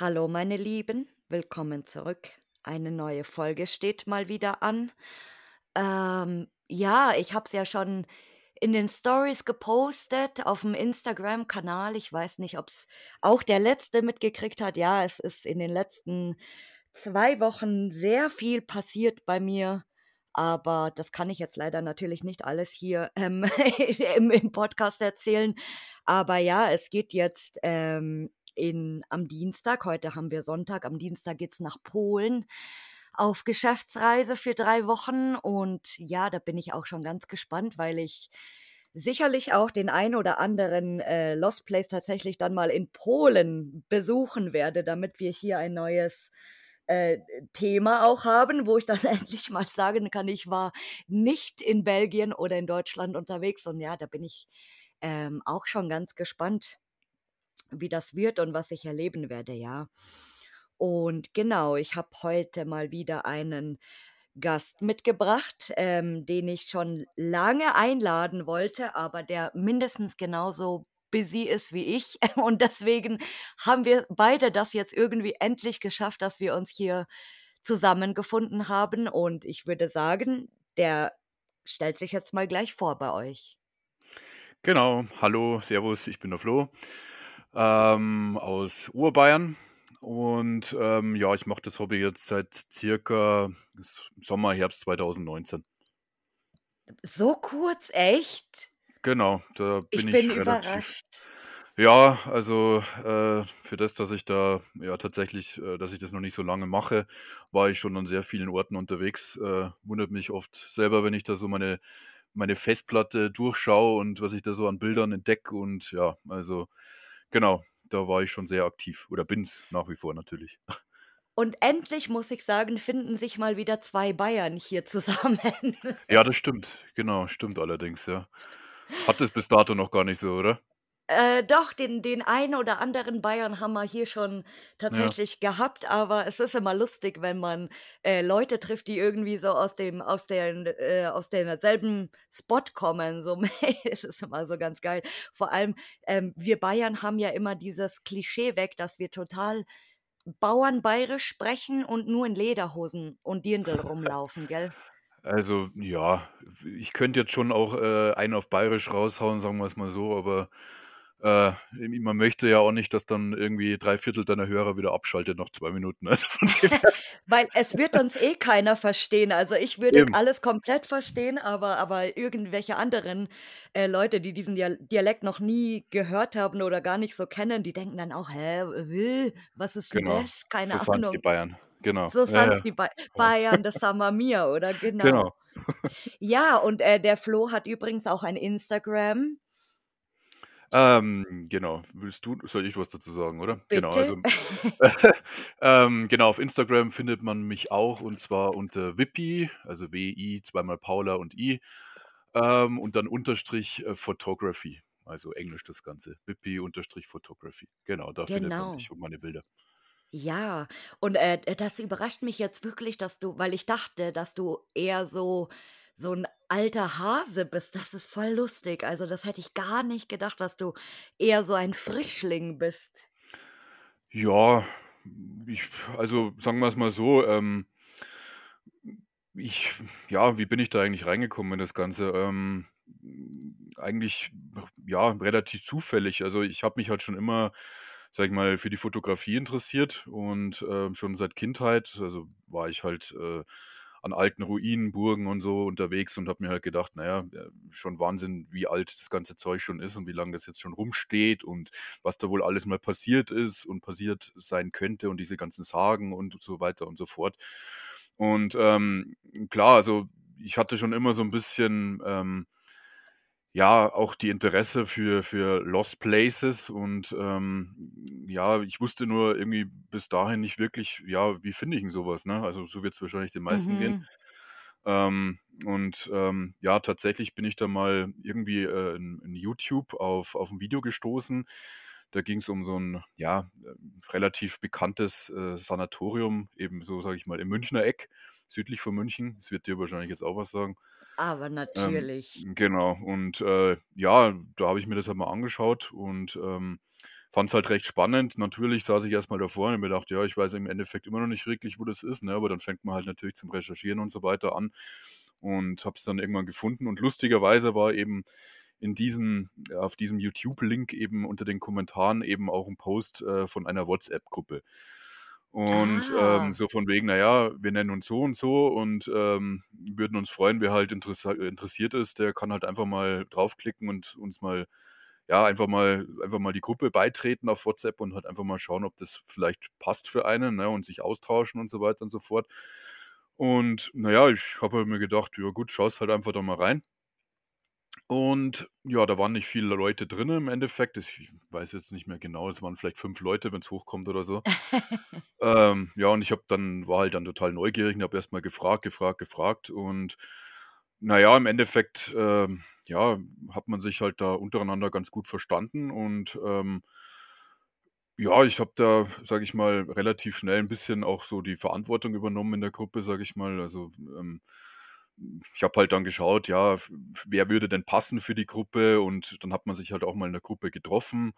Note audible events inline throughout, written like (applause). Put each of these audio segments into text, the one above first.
Hallo meine Lieben, willkommen zurück. Eine neue Folge steht mal wieder an. Ähm, ja, ich habe es ja schon in den Stories gepostet auf dem Instagram-Kanal. Ich weiß nicht, ob es auch der letzte mitgekriegt hat. Ja, es ist in den letzten zwei Wochen sehr viel passiert bei mir. Aber das kann ich jetzt leider natürlich nicht alles hier ähm, (laughs) im, Podcast erzählen. Aber ja, es geht jetzt ähm, in, am Dienstag, heute haben wir Sonntag, am Dienstag geht es nach Polen auf Geschäftsreise für drei Wochen. Und ja, da bin ich auch schon ganz gespannt, weil ich sicherlich auch den ein oder anderen äh, Lost Place tatsächlich dann mal in Polen besuchen werde, damit wir hier ein neues äh, Thema auch haben, wo ich dann (laughs) endlich mal sagen kann, ich war nicht in Belgien oder in Deutschland unterwegs. Und ja, da bin ich ähm, auch schon ganz gespannt, wie das wird und was ich erleben werde, ja. Und genau, ich habe heute mal wieder einen Gast mitgebracht, ähm, den ich schon lange einladen wollte, aber der mindestens genauso busy ist wie ich. (laughs) Und deswegen haben wir beide das jetzt irgendwie endlich geschafft, dass wir uns hier zusammengefunden haben. Und ich würde sagen, der stellt sich jetzt mal gleich vor bei euch. Genau, hallo, Servus, ich bin der Flo ähm, aus Urbayern. Und ähm, ja, ich mache das Hobby jetzt seit circa Sommer, Herbst 2019. So kurz, echt? Genau, da Ich bin ich bin relativ. überrascht. Ja, also äh, für das, dass ich da ja tatsächlich, äh, dass ich das noch nicht so lange mache, war ich schon an sehr vielen Orten unterwegs. Äh, wundert mich oft selber, wenn ich da so meine, meine Festplatte durchschaue und was ich da so an Bildern entdecke. Und ja, also genau, da war ich schon sehr aktiv oder bin's nach wie vor natürlich. Und endlich, muss ich sagen, finden sich mal wieder zwei Bayern hier zusammen. Ja, das stimmt. Genau, stimmt allerdings, ja. Hat es bis dato noch gar nicht so, oder? Äh, doch, den, den einen oder anderen Bayern haben wir hier schon Ja. tatsächlich gehabt, aber es ist immer lustig, wenn man äh, Leute trifft, die irgendwie so aus dem, aus den, äh, aus demselben Spot kommen. So, (laughs) es ist immer so ganz geil. Vor allem, ähm, wir Bayern haben ja immer dieses Klischee weg, dass wir total bauernbayerisch sprechen und nur in Lederhosen und Dirndl rumlaufen, gell? Also, ja, ich könnte jetzt schon auch äh, einen auf Bayerisch raushauen, sagen wir es mal so, aber äh, man möchte ja auch nicht, dass dann irgendwie drei Viertel deiner Hörer wieder abschaltet nach zwei Minuten. Ne? (laughs) Weil es wird uns eh keiner verstehen. Also ich würde eben, alles komplett verstehen, aber, aber irgendwelche anderen äh, Leute, die diesen Dia- Dialekt noch nie gehört haben oder gar nicht so kennen, die denken dann auch, hä, äh, was ist genau. das? Keine So sind's die Ahnung. Bayern. Genau. So sind ja. die ba. Bayern, das haben wir mir, oder? (laughs) Genau. Genau. Ja, und äh, der Flo hat übrigens auch ein Instagram. Ähm, genau. Willst du, soll ich was dazu sagen, oder? Genau, Bitte? also (laughs) (laughs) ähm, genau, auf Instagram findet man mich auch und zwar unter Wippi, also W-I, zweimal Paula und I, ähm, und dann Unterstrich äh, Photography, also Englisch das Ganze. Wippi Unterstrich Photography. Genau, da findet man Genau. mich und meine Bilder. Ja, und äh, das überrascht mich jetzt wirklich, dass du, weil ich dachte, dass du eher so so ein alter Hase bist. Das ist voll lustig. Also das hätte ich gar nicht gedacht, dass du eher so ein Frischling bist. Ja, ich, also sagen wir es mal so, ähm, ich, ja, wie bin ich da eigentlich reingekommen in das Ganze? Ähm, eigentlich, ja, relativ zufällig. Also ich habe mich halt schon immer, sag ich mal, für die Fotografie interessiert und ähm, schon seit Kindheit, also war ich halt äh, an alten Ruinen, Burgen und so unterwegs und habe mir halt gedacht, naja, äh, schon Wahnsinn, wie alt das ganze Zeug schon ist und wie lange das jetzt schon rumsteht und was da wohl alles mal passiert ist und passiert sein könnte und diese ganzen Sagen und so weiter und so fort. Und ähm, klar, also ich hatte schon immer so ein bisschen, ähm, ja, auch die Interesse für, für Lost Places und ähm, ja, ich wusste nur irgendwie bis dahin nicht wirklich, ja, wie finde ich denn sowas, ne? Also so wird es wahrscheinlich den meisten gehen. Mhm. Ähm, und ähm, ja, tatsächlich bin ich da mal irgendwie äh, in, in YouTube auf, auf ein Video gestoßen. Da ging es um so ein ja, äh, relativ bekanntes äh, Sanatorium, eben so, sage ich mal, im Münchner Eck, südlich von München. Das wird dir wahrscheinlich jetzt auch was sagen. Aber Ähm, natürlich. genau. Und äh, ja, da habe ich mir das halt mal angeschaut und ähm, fand es halt recht spannend. Natürlich saß ich erstmal davor und mir gedacht, ja, ich weiß im Endeffekt immer noch nicht wirklich, wo das ist, ne? aber dann fängt man halt natürlich zum Recherchieren und so weiter an und habe es dann irgendwann gefunden. Und lustigerweise war eben in diesem, auf diesem YouTube-Link eben unter den Kommentaren eben auch ein Post äh, von einer WhatsApp-Gruppe. Und ähm, Ah. so von wegen, naja, wir nennen uns so und so und ähm, würden uns freuen, wer halt interessiert ist, der kann halt einfach mal draufklicken und uns mal, ja, einfach mal, einfach mal die Gruppe beitreten auf WhatsApp und halt einfach mal schauen, ob das vielleicht passt für einen, ne, und sich austauschen und so weiter und so fort. Und naja, ich habe halt mir gedacht, ja gut, schaust halt einfach da mal rein. Und ja, da waren nicht viele Leute drin im Endeffekt. Ich weiß jetzt nicht mehr genau, es waren vielleicht fünf Leute, wenn es hochkommt oder so. (laughs) Ähm, ja, und ich habe dann war halt dann total neugierig und habe erst mal gefragt, gefragt, gefragt. Und naja, im Endeffekt, ähm, ja, hat man sich halt da untereinander ganz gut verstanden. Und ähm, ja, ich habe da, sage ich mal, relativ schnell ein bisschen auch so die Verantwortung übernommen in der Gruppe, sage ich mal. Also ähm, ich habe halt dann geschaut, ja, wer würde denn passen für die Gruppe? Und dann hat man sich halt auch mal in der Gruppe getroffen.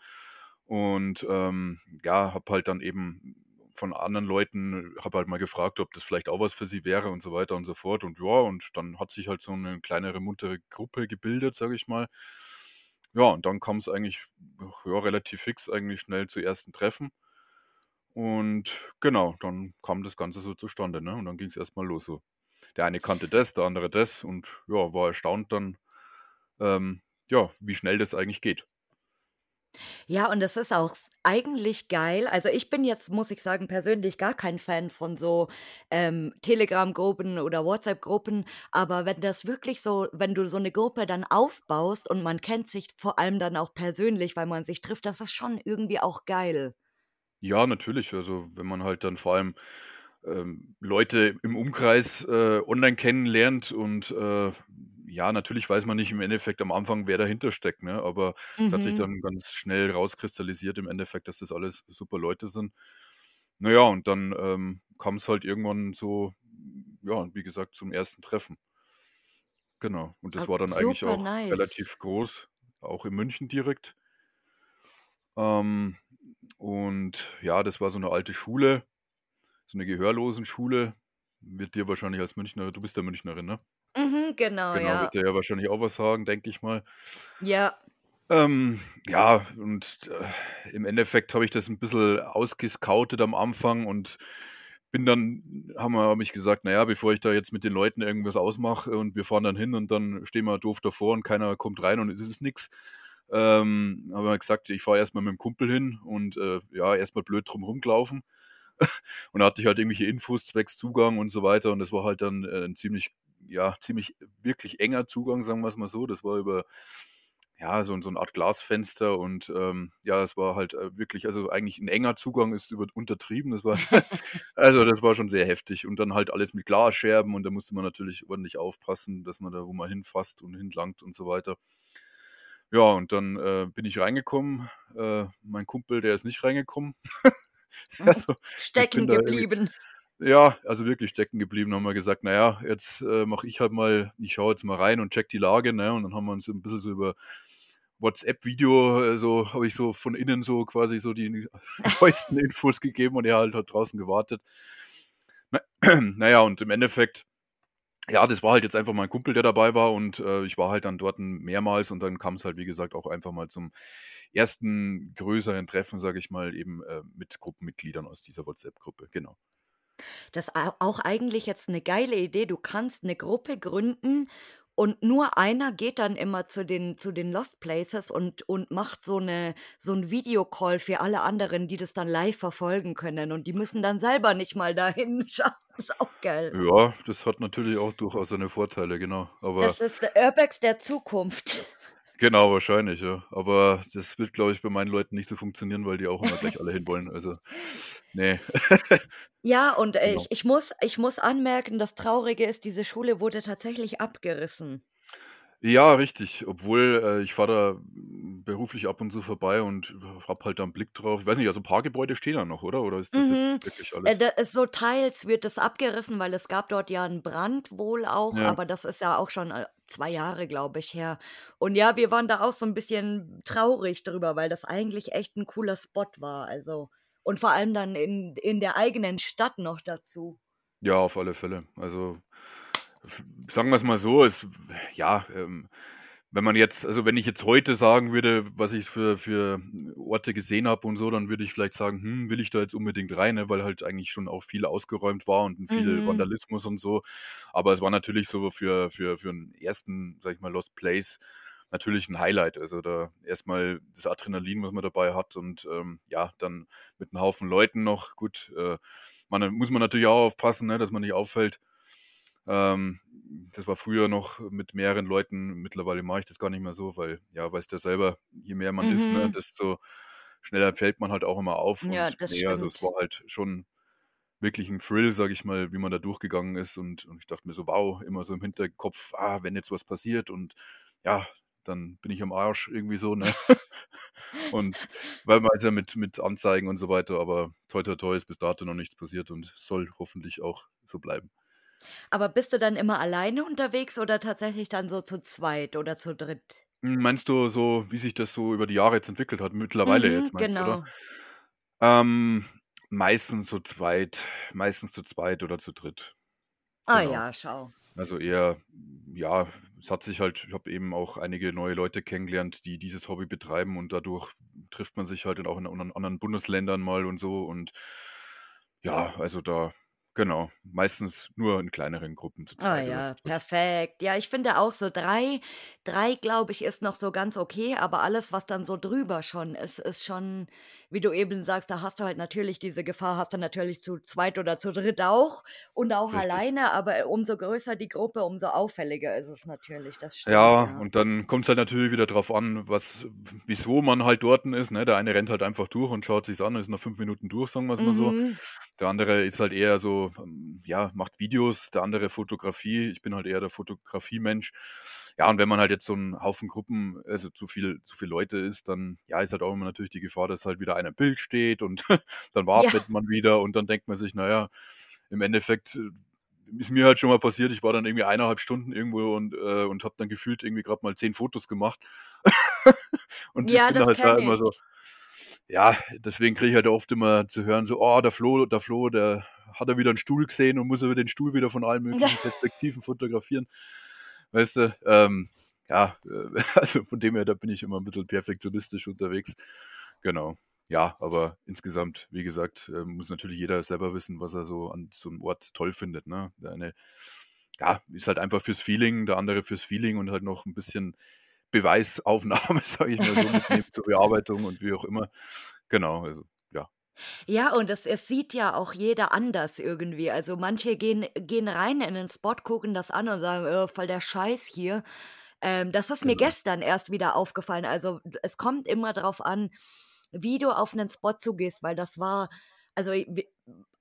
Und ähm, ja, habe halt dann eben von anderen Leuten, habe halt mal gefragt, ob das vielleicht auch was für sie wäre und so weiter und so fort. Und ja, und dann hat sich halt so eine kleinere, muntere Gruppe gebildet, sage ich mal. Ja, und dann kam es eigentlich ja, relativ fix, eigentlich schnell zu ersten Treffen. Und genau, dann kam das Ganze so zustande, ne? Und dann ging es erstmal los so. Der eine kannte das, der andere das und ja, war erstaunt dann, ähm, ja, wie schnell das eigentlich geht. Ja, und das ist auch eigentlich geil. Also, ich bin jetzt, muss ich sagen, persönlich gar kein Fan von so, ähm, Telegram-Gruppen oder WhatsApp-Gruppen, aber wenn das wirklich so wenn du so eine Gruppe dann aufbaust und man kennt sich vor allem dann auch persönlich, weil man sich trifft, das ist schon irgendwie auch geil. Ja, natürlich. Also, wenn man halt dann vor allem, ähm, Leute im Umkreis, äh, online kennenlernt und, äh, ja, natürlich weiß man nicht im Endeffekt am Anfang, wer dahinter steckt, ne? Aber es hat sich Mhm. dann ganz schnell rauskristallisiert im Endeffekt, dass das alles super Leute sind. Na ja, und dann, ähm, kam es halt irgendwann so, ja, wie gesagt, zum ersten Treffen. Genau. Und das war dann eigentlich auch nice. relativ groß, auch in München direkt. Ähm, und ja, das war so 'ne alte Schule, so 'ne Gehörlosenschule. Wird dir wahrscheinlich als Münchner du bist ja Münchnerin, ne? Mhm, genau, Genau, ja. wird dir ja wahrscheinlich auch was sagen, denke ich mal. Ja. Ähm, ja, und, äh, im Endeffekt habe ich das 'n bisschen ausgescoutet am Anfang und bin dann haben wir habe ich gesagt: „Na ja, bevor ich da jetzt mit den Leuten irgendwas ausmache und wir fahren dann hin und dann stehen wir doof davor und keiner kommt rein und es ist nix“, ähm, haben wir gesagt: „Ich fahre erst mal mit'm Kumpel hin und, äh, ja, erst mal blöd drum rumgelaufen.“ Und da hatte ich halt irgendwelche Infos zwecks Zugang und so weiter und das war halt dann, äh, 'n ziemlich ja, ziemlich wirklich enger Zugang, sagen wir's mal so. Das war über, ja, so so 'ne Art Glasfenster und, ähm, ja, es war halt, äh, wirklich also, eigentlich 'n enger Zugang ist über untertrieben. Das war (laughs) (laughs) also, das war schon sehr heftig und dann halt alles mit Glasscherben und da musste man natürlich ordentlich aufpassen, dass man da, wo man hinfasst und hinlangt und so weiter. Ja, und dann, äh, bin ich reingekommen. Äh, mein Kumpel, der ist nicht reingekommen. (laughs) Mhm. Also, Stecken geblieben. ja, also wirklich stecken geblieben. Haben wir gesagt: „Na ja, jetzt, äh, mache ich halt mal ich schaue jetzt mal rein und checke die Lage“, ne? Und dann haben wir uns so 'n bisschen so über WhatsApp-Video, äh, so habe ich so von innen so quasi so die (laughs) neuesten Infos gegeben und er halt hat draußen gewartet. Na (clears throat) na ja, und im Endeffekt ja, das war halt jetzt einfach mein Kumpel, der dabei war und, äh, ich war halt dann dort mehrmals und dann kam's halt, wie gesagt, auch einfach mal zum ersten größeren Treffen, sage ich mal, eben, äh, mit Gruppenmitgliedern aus dieser WhatsApp-Gruppe, genau. Das au auch eigentlich jetzt 'ne geile Idee. Du kannst 'ne Gruppe gründen und nur einer geht dann immer zu den zu den Lost Places und und macht so 'ne so 'n Videocall für alle anderen, die das dann live verfolgen können und die müssen dann selber nicht mal da hinschauen. (laughs) Ist auch geil. Ja, das hat natürlich auch durchaus seine Vorteile, genau. Aber Das ist der Urbex der Zukunft. Genau, wahrscheinlich, ja. Aber das wird, glaube ich, bei meinen Leuten nicht so funktionieren, weil die auch immer gleich alle hinwollen. Also, ne. Ja, und, äh, Genau. ich ich muss ich muss anmerken, das Traurige ist, diese Schule wurde tatsächlich abgerissen. Ja, richtig. Obwohl, äh, ich fahre da hm, beruflich ab und zu vorbei und habe halt da 'n Blick drauf. Ich weiß nicht, also 'n paar Gebäude stehen da noch, oder? Oder ist das Mhm. jetzt wirklich Äh, alles da ist so teils wird das abgerissen, weil es gab dort ja 'n Brand wohl auch, Ja. aber das ist ja auch schon, äh, 2 Jahre, glaube ich, her. Und ja, wir waren da auch so 'n bisschen traurig drüber, weil das eigentlich echt 'n cooler Spot war, also und vor allem dann in in der eigenen Stadt noch dazu. Ja, auf alle Fälle. Also, sagen wir's mal so, es ja, ähm, wenn man jetzt also, wenn ich jetzt heute sagen würde, was ich für für Orte gesehen habe und so, dann würde ich vielleicht sagen: „Hm, will ich da jetzt unbedingt rein“, ne, weil halt eigentlich schon auch viel ausgeräumt war und viel Mhm. Vandalismus und so. Aber es war natürlich so für für für 'n ersten, sage ich mal, Lost Place natürlich 'n Highlight. Also, da erst mal das Adrenalin, was man dabei hat und, ähm, ja, dann mit 'n Haufen Leuten noch. Gut, äh, man muss man natürlich auch aufpassen, ne, dass man nicht auffällt. Ähm, das war früher noch mit mehreren Leuten. Mittlerweile mache ich das gar nicht mehr so, weil, ja, weißt ja selber, je mehr man ist, ne, Mhm. desto schneller fällt man halt auch immer auf. Ja, Und das ne, also, es war halt schon wirklich 'n Thrill, sage ich mal, wie man da durchgegangen ist. Und und ich dachte mir so: „Wow“, immer so im Hinterkopf: „Ah, wenn jetzt was passiert und ja, dann bin ich am Arsch“, irgendwie so, ne? (laughs) Und weil man ist ja mit mit Anzeigen und so weiter, aber toi toi toi ist bis dato noch nichts passiert und soll hoffentlich auch so bleiben. Aber bist du dann immer alleine unterwegs oder tatsächlich dann so zu zweit oder zu dritt? Hm, meinst du so, wie sich das so über die Jahre jetzt entwickelt hat? Mittlerweile Mhm, jetzt meinst du, oder? genau. Ähm, meistens zu zweit meistens zu zweit oder zu dritt. Ah Genau. ja, schau. Also, eher ja, es hat sich halt ich habe eben auch einige neue Leute kennengelernt, die dieses Hobby betreiben und dadurch trifft man sich halt dann auch in anderen anderen Bundesländern mal und so und ja, also, da genau, meistens nur in kleineren Gruppen zu Ah zweit oder ja, zu dritt. perfekt. Ja, ich finde auch so 3 3, glaube ich, ist noch so ganz okay, aber alles, was dann so drüber schon ist, ist schon wie du eben sagst, da hast du halt natürlich diese Gefahr hast du natürlich zu zweit oder zu dritt auch und auch Richtig. alleine, aber umso größer die Gruppe, umso auffälliger ist es natürlich. Das stimmt, Ja, ja. und dann kommt's halt natürlich wieder drauf an, was wieso man halt dorten ist, ne? Der eine rennt halt einfach durch und schaut sich's an, ist nach 5 Minuten durch, sagen wir's mal so. Mhm. Der andere ist halt eher so, ähm, ja, macht Videos, der andere Fotografie. Ich bin halt eher der Fotografiemensch. Ja, und wenn man halt jetzt so 'n Haufen Gruppen also, zu viel zu viel Leute ist, dann, ja, ist halt auch immer natürlich die Gefahr, dass halt wieder einer im Bild steht und (laughs) dann Ja. wartet man wieder und dann denkt man sich: „Na ja, im Endeffekt“ äh, ist mir halt schon mal passiert, ich war dann irgendwie 1 1/2 Stunden irgendwo und, äh und habe dann gefühlt irgendwie grad mal 10 Fotos gemacht. (laughs) Und ich Ja, bin das halt da kenne immer so ich. ja, deswegen kriege ich halt oft immer zu hören so: „Oh, der Flo der Flo, der hat da wieder 'n Stuhl gesehen und muss aber den Stuhl wieder von allen (laughs) möglichen Perspektiven fotografieren.“ Weißt du? Ähm, ja, äh, (laughs) also, von dem her, da bin ich immer 'n bisschen perfektionistisch unterwegs. Genau. Ja, aber insgesamt, wie gesagt, ähm, muss natürlich jeder selber wissen, was er so an so 'nem Ort toll findet, ne? Der eine, ja, ist halt einfach fürs Feeling, der andere fürs Feeling und halt noch 'n bisschen Beweisaufnahme, (laughs) sage ich mal so, mitnehmen (laughs) zur Bearbeitung und wie auch immer. Genau, also, ja. Und es es sieht ja auch jeder anders irgendwie. Also, manche gehen gehen rein in 'nen Spot, gucken das an und sagen: „Äh, voll der Scheiß hier.“ Ähm, das ist mir Genau. gestern erst wieder aufgefallen. Also, es kommt immer drauf an, wie du auf 'nen Spot zugehst, weil das war also, i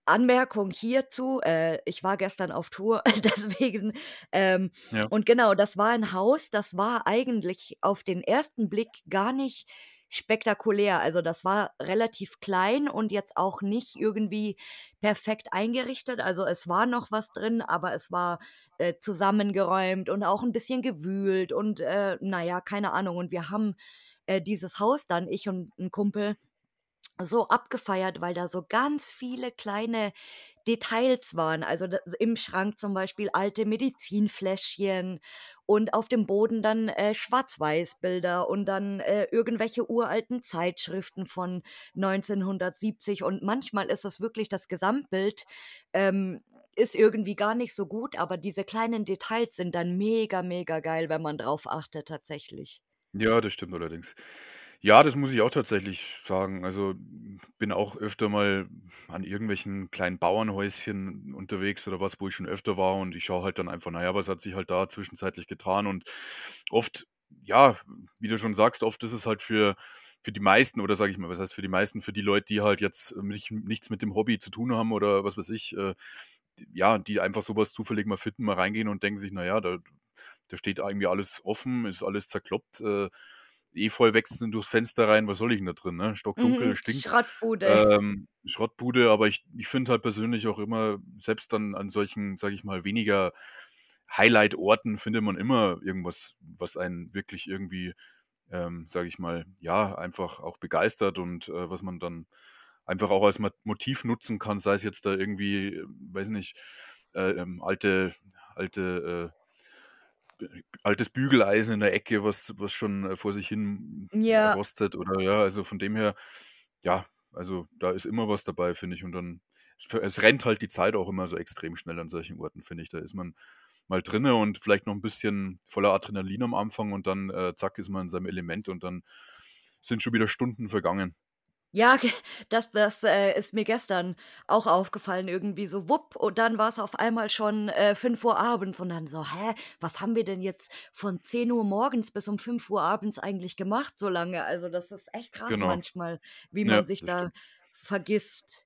Anmerkung hierzu, äh, ich war gestern auf Tour, (laughs) deswegen, ähm Ja. und genau, das war 'n Haus, das war eigentlich auf den 1. Blick gar nicht spektakulär. Also, das war relativ klein und jetzt auch nicht irgendwie perfekt eingerichtet. Also, es war noch was drin, aber es war, äh, zusammengeräumt und auch 'n bisschen gewühlt und, äh, na ja, keine Ahnung. Und wir haben, äh, dieses Haus dann, ich und 'n Kumpel, so abgefeiert, weil da so ganz viele kleine Details waren. Also, im Schrank zum Beispiel alte Medizinfläschchen und auf dem Boden dann, äh, Schwarz-Weiß-Bilder und dann, äh, irgendwelche uralten Zeitschriften von 1970. Und manchmal ist es wirklich das Gesamtbild, ähm, ist irgendwie gar nicht so gut, aber diese kleinen Details sind dann mega, mega geil, wenn man drauf achtet tatsächlich. Ja, das stimmt allerdings. Ja, das muss ich auch tatsächlich sagen. Also, bin auch öfter mal an irgendwelchen kleinen Bauernhäuschen unterwegs oder was, wo ich schon öfter war und ich schaue halt dann einfach, na ja, was hat sich halt da zwischenzeitlich getan und oft ja, wie du schon sagst, oft ist es halt für für die meisten oder sage ich mal, was heißt für die meisten, für die Leute, die halt jetzt nicht nichts mit dem Hobby zu tun haben oder was weiß ich, äh, ja, die einfach sowas zufällig mal finden, mal reingehen und denken sich: „Na ja, da da steht irgendwie alles offen, ist alles zerkloppt, äh, Efeu wächst durchs Fenster rein, was soll ich denn da drin, ne? Stockdunkel, Mhm, stinkt. Schrottbude. Ähm, Schrottbude, aber ich ich finde halt persönlich auch immer, selbst dann an solchen, sage ich mal, weniger Highlight-Orten findet man immer irgendwas, was einen wirklich irgendwie, ähm, sage ich mal, ja, einfach auch begeistert und äh, was man dann einfach auch als Mo- Motiv nutzen kann, sei es jetzt da irgendwie, äh, weiß nicht, äh, ähm, alte, alte, äh, altes Bügeleisen in der Ecke, was, was schon äh, vor sich hin Ja. rostet oder ja, also von dem her, ja, also da ist immer was dabei, finde ich. Und dann, es rennt halt die Zeit auch immer so extrem schnell an solchen Orten, finde ich. Da ist man mal drinne und vielleicht noch ein bisschen voller Adrenalin am Anfang und dann äh, zack ist man in seinem Element und dann sind schon wieder Stunden vergangen. Ja, (laughs) das das, äh, ist mir gestern auch aufgefallen irgendwie so wupp und dann war's auf einmal schon, äh, fünf Uhr abends und dann so: „Hä, was haben wir denn jetzt von zehn Uhr morgens bis um fünf Uhr abends eigentlich gemacht so lange?“ Also, das ist echt krass Genau. manchmal, wie Ja, man sich da stimmt. vergisst.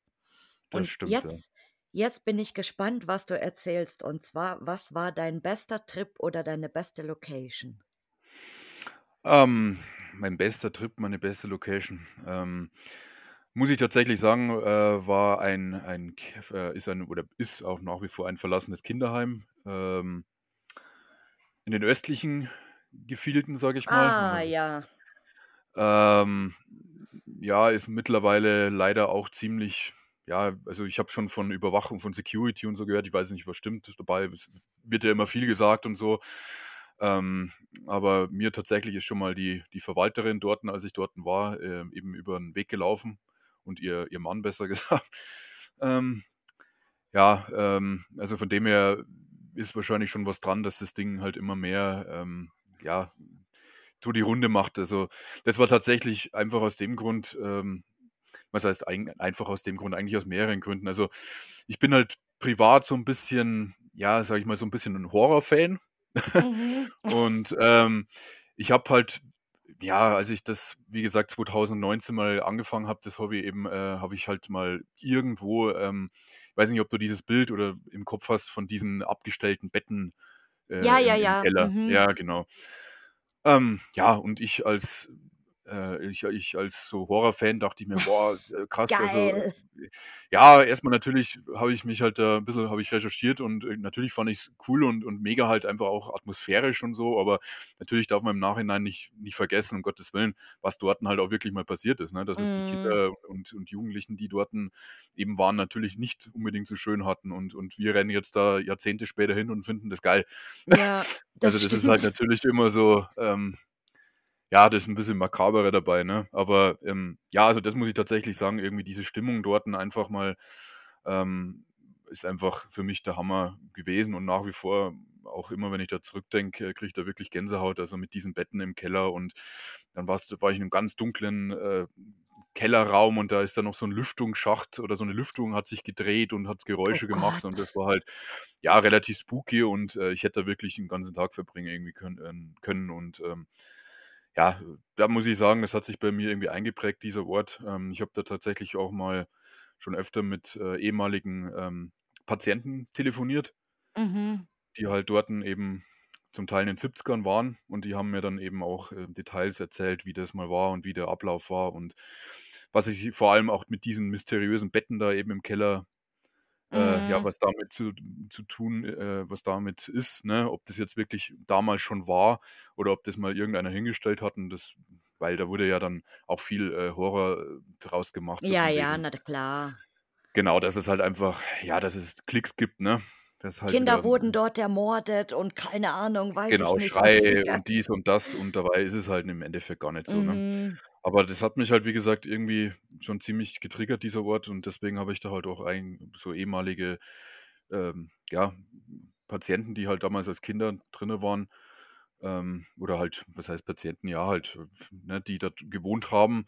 Das Und stimmt, ja. jetzt jetzt bin ich gespannt, was du erzählst und zwar, was war dein bester Trip oder deine beste Location? Ähm, mein bester Trip, meine beste Location. Ähm, muss ich tatsächlich sagen, äh, war ein, ein äh, ist ein oder ist auch nach wie vor ein verlassenes Kinderheim ähm, in den östlichen Gefilden, sage ich mal. Ah, Also, ja. ähm, ja, ist mittlerweile leider auch ziemlich, ja, also ich habe schon von Überwachung, von Security und so gehört. Ich weiß nicht, was stimmt dabei. Es wird ja immer viel gesagt und so. Ähm, aber mir tatsächlich ist schon mal die, die Verwalterin dort, als ich dort war, äh, eben über den Weg gelaufen und ihr, ihr Mann (laughs) besser gesagt. Ähm, ja, ähm, also von dem her ist wahrscheinlich schon was dran, dass das Ding halt immer mehr, ähm, ja, so die Runde macht. Also das war tatsächlich einfach aus dem Grund, ähm, was heißt ein, einfach aus dem Grund, eigentlich aus mehreren Gründen. Also ich bin halt privat so ein bisschen, ja, sag ich mal, so ein bisschen ein Horrorfan. Mhm. (laughs) Und ähm, ich habe halt, ja, als ich das, wie gesagt, 2019 mal angefangen habe, das Hobby eben, äh, habe ich halt mal irgendwo, ähm, ich weiß nicht, ob du dieses Bild oder im Kopf hast von diesen abgestellten Betten Ja, äh, ja, im, im ja. Keller. Mhm. Ja, genau. Ähm, ja, und ich als äh, ich ich als so Horrorfan dachte ich mir: „Boah, äh, (laughs) krass“, also, Geil. äh, ja, erstmal natürlich habe ich mich halt da 'n bisschen habe ich recherchiert und, äh, natürlich fand ich's cool und und mega halt einfach auch atmosphärisch und so, aber natürlich darf man im Nachhinein nicht nicht vergessen, um Gottes Willen, was dorten halt auch wirklich mal passiert ist, ne? Dass es die Mhm. Kinder und und Jugendlichen, die dorten eben waren, natürlich nicht unbedingt so schön hatten und und wir rennen jetzt da Jahrzehnte später hin und finden das geil. Ja, (laughs) Also, das das ist halt stimmt. natürlich immer so, ähm ja, das ist 'n bisschen makaberer dabei, ne? Aber, ähm, ja, also das muss ich tatsächlich sagen, irgendwie diese Stimmung dorten einfach mal, ähm, ist einfach für mich der Hammer gewesen und nach wie vor, auch immer, wenn ich da zurückdenke, kriege ich da wirklich Gänsehaut, also mit diesen Betten im Keller und dann war ich in 'nem ganz dunklen, äh, Kellerraum und da ist dann noch so 'n Lüftungsschacht oder so 'ne Lüftung hat sich gedreht und hat Oh Geräusche gemacht und das war halt, ja, relativ spooky und, äh, ich hätte da wirklich 'n ganzen Tag verbringen irgendwie können ähm, können und, ähm, ja, da muss ich sagen, das hat sich bei mir irgendwie eingeprägt, dieser Ort. Ähm, ich habe da tatsächlich auch mal schon öfter mit, äh, ehemaligen, ähm, Patienten telefoniert, Mhm. die halt dorten eben zum Teil in den 70ern waren und die haben mir dann eben auch, äh, Details erzählt, wie das mal war und wie der Ablauf war und was ich vor allem auch mit diesen mysteriösen Betten da eben im Keller äh, ja, Mhm. was damit zu zu tun äh, was damit ist, ne? Ob das jetzt wirklich damals schon war oder ob das mal irgendeiner hingestellt hat und das weil da wurde ja dann auch viel, äh, Horror, äh, draus gemacht, so Ja, ja, wegen na klar. genau, dass es halt einfach ja, dass es Klicks gibt, ne? Halt Kinder wieder wurden dort ermordet und keine Ahnung, weiß ich genau, nicht was. Schrei und dies und das und dabei ist es halt im Endeffekt gar nicht so, ne? Aber das hat mich halt, wie gesagt, irgendwie schon ziemlich getriggert, dieser Ort. Und deswegen habe ich da halt auch ein so ehemalige, ähm, ja, Patienten, die halt damals als Kinder drinne waren, ähm, oder halt, was heißt Patienten, ja, halt, ne, die dort gewohnt haben.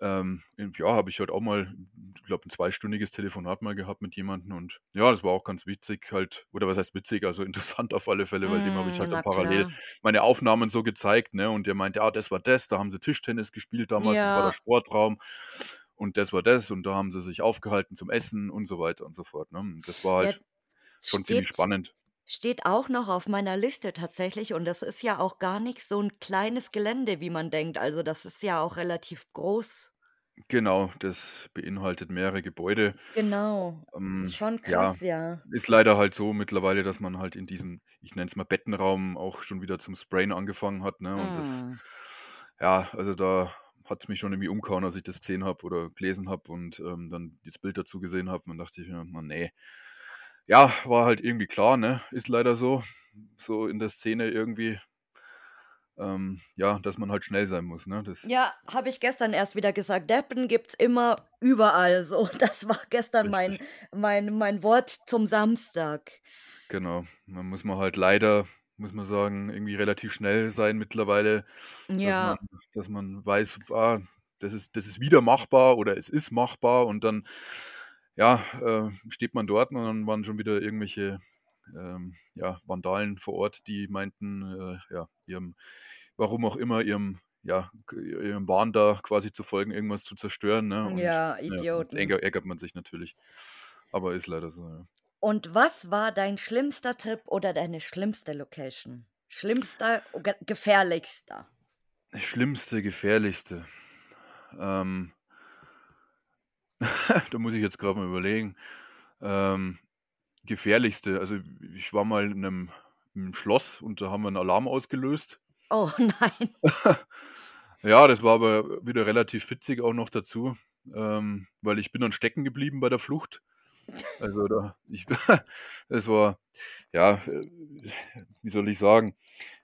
Ähm, ja, habe ich halt auch mal, ich glaube, ein zweistündiges Telefonat mal gehabt mit jemandem und ja, das war auch ganz witzig halt, oder was heißt witzig, also interessant (laughs) auf alle Fälle, weil dem habe ich Mm, halt dann na parallel klar. meine Aufnahmen so gezeigt, ne? Und der meinte, ah, das war das, da haben sie Tischtennis gespielt damals, das war der Ja, Sportraum und das war das und da haben sie sich aufgehalten zum Essen und so weiter und so fort, ne? Und das war ja, halt schon ziemlich spannend. Steht auch noch auf meiner Liste tatsächlich und das ist ja auch gar nicht so 'n kleines Gelände, wie man denkt. Also, das ist ja auch relativ groß. Genau, das beinhaltet mehrere Gebäude. Genau. Ist Ähm, schon ja, krass, ja. ist leider halt so mittlerweile, dass man halt in diesem, ich nenne es mal Bettenraum, auch schon wieder zum Sprayen angefangen hat, ne? Und das Mhm. ja, also da hat's mich schon irgendwie umgehauen, als ich das gesehen habe oder gelesen habe und, ähm, dann das Bild dazu gesehen habe. Und dann dachte ich mir: „Mann, ne.“ Ja, war halt irgendwie klar, ne? Ist leider so, so in der Szene irgendwie, ähm, ja, dass man halt schnell sein muss, ne? Das Ja, habe ich gestern erst wieder gesagt. Deppen gibt's immer überall (laughs) so. Das war gestern mein mein mein Wort zum Samstag. Genau. Man muss man halt leider, muss man sagen, irgendwie relativ schnell sein mittlerweile, dass man Ja, dass man weiß, ah, das ist das ist wieder machbar oder es ist machbar und dann, ja, äh, steht man dort und dann waren schon wieder irgendwelche, ähm, ja, Vandalen vor Ort, die meinten, äh, ja, ihrem warum auch immer, ihrem ja, ihrem Wahn da quasi zu folgen, irgendwas zu zerstören, ne? Und ja, ja, Idioten. ärger ärgert man sich natürlich. Aber ist leider so, ja. Und was war dein schlimmster Trip oder deine schlimmste Location? Schlimmster, ge gefährlichster? Schlimmste, gefährlichste. Ähm, (laughs) da muss ich jetzt grad mal überlegen. Ähm, gefährlichste, also ich war mal in 'nem in 'nem Schloss und da haben wir 'n Alarm ausgelöst. Oh (laughs) nein. (laughs) Ja, das war aber wieder relativ witzig auch noch dazu, ähm, weil ich bin dann stecken geblieben bei der Flucht. Also da ich (laughs) es war, ja, wie soll ich sagen,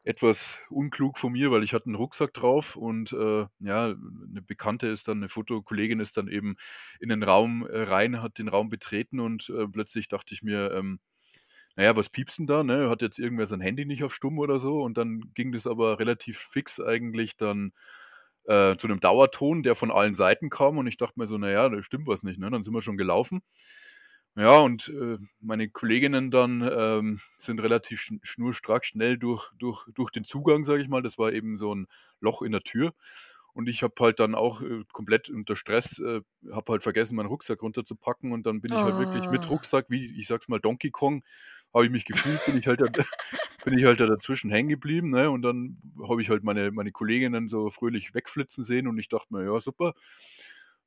etwas unklug von mir, weil ich hatte 'n Rucksack drauf und, äh, ja, 'ne Bekannte ist dann 'ne Fotokollegin ist dann eben in den Raum, äh, rein, hat den Raum betreten und, äh, plötzlich dachte ich mir, ähm: „Na ja, was piepst 'n da, ne? Hat jetzt irgendwer sein Handy nicht auf stumm oder so?“ Und dann ging das aber relativ fix eigentlich dann, äh, zu 'nem Dauerton, der von allen Seiten kam und ich dachte mir so: „Na ja, da stimmt was nicht“, ne? Dann sind wir schon gelaufen. Ja, und, äh, meine Kolleginnen dann, ähm, sind relativ schn schnurstracks schnell durch durch durch den Zugang, sage ich mal. Das war eben so 'n Loch in der Tür. Und ich habe halt dann auch, äh, komplett unter Stress, äh habe halt vergessen, meinen Rucksack runterzupacken und dann bin ich halt wirklich mit Oh. Rucksack, wie ich sage es mal, Donkey Kong, habe ich mich gefühlt, bin ich halt da (laughs) bin ich halt da dazwischen hängen geblieben, ne? Und dann habe ich halt meine meine Kolleginnen so fröhlich wegflitzen sehen und ich dachte mir: „Ja, super.“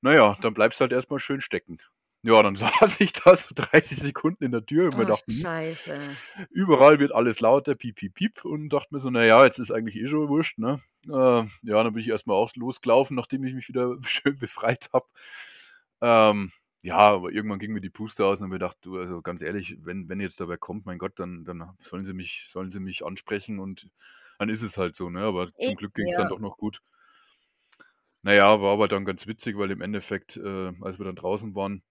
Na ja, dann bleibst halt erst mal schön stecken. Ja, dann (laughs) saß ich da so 30 Sekunden in der Tür und mir Oh, dachte: „Hm, scheiße. überall wird alles lauter, piep, piep, piep“ und dachte mir so: „Na ja, jetzt ist eigentlich eh schon wurscht“, ne? Äh, ja, dann bin ich erst mal auch losgelaufen, nachdem ich mich wieder (laughs) schön befreit habe. Ähm, ja, aber irgendwann ging mir die Puste aus und habe mir gedacht: „Du, also ganz ehrlich, wenn wenn jetzt da wer kommt, mein Gott, dann dann sollen sie mich sollen sie mich ansprechen und dann ist es halt so“, ne? Aber E zum Glück ging's dann ja. doch noch gut. Na ja, war aber dann ganz witzig, weil im Endeffekt, äh, als wir dann draußen waren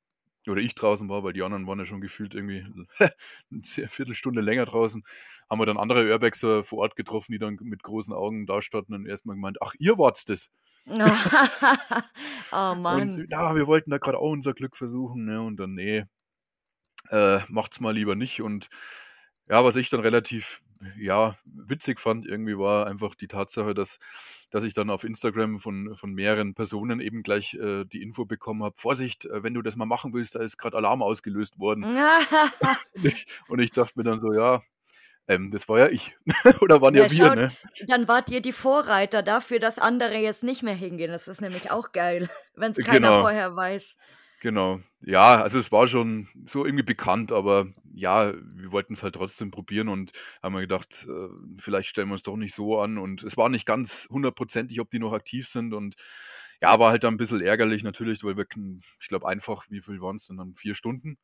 oder ich draußen war, weil die anderen waren ja schon gefühlt irgendwie (laughs) 'ne sehr Viertelstunde länger draußen, haben wir dann andere Urbexer vor Ort getroffen, die dann mit großen Augen dastanden und erst mal gemeint: „Ach, ihr wart's das?“ (laughs) Oh Und Mann. ja, wir wollten da grad auch unser Glück versuchen, ne? Und dann: „Ne, äh, macht's mal lieber nicht.“ Und ja, was ich dann relativ, ja, witzig fand irgendwie, war einfach die Tatsache, dass dass ich dann auf Instagram von von mehreren Personen eben gleich, äh, die Info bekommen habe: „Vorsicht, äh, wenn du das mal machen willst, da ist grad Alarm ausgelöst worden.“ (laughs) Und ich und ich dachte mir dann so: „Ja, ähm, das war ja ich (laughs) oder waren Ja, ja wir, ne?“ dann wart ihr die Vorreiter dafür, dass andere jetzt nicht mehr hingehen. Das ist nämlich auch geil, (laughs) wenn's keiner Genau, vorher weiß. Genau. Ja, also es war schon so irgendwie bekannt, aber ja, wir wollten's halt trotzdem probieren und haben mir gedacht, äh, vielleicht stellen wir uns doch nicht so an und es war nicht ganz hundertprozentig, ob die noch aktiv sind und ja, war halt dann 'n bisschen ärgerlich natürlich, weil wir ich glaube einfach wie viel waren's denn dann? 4 Stunden?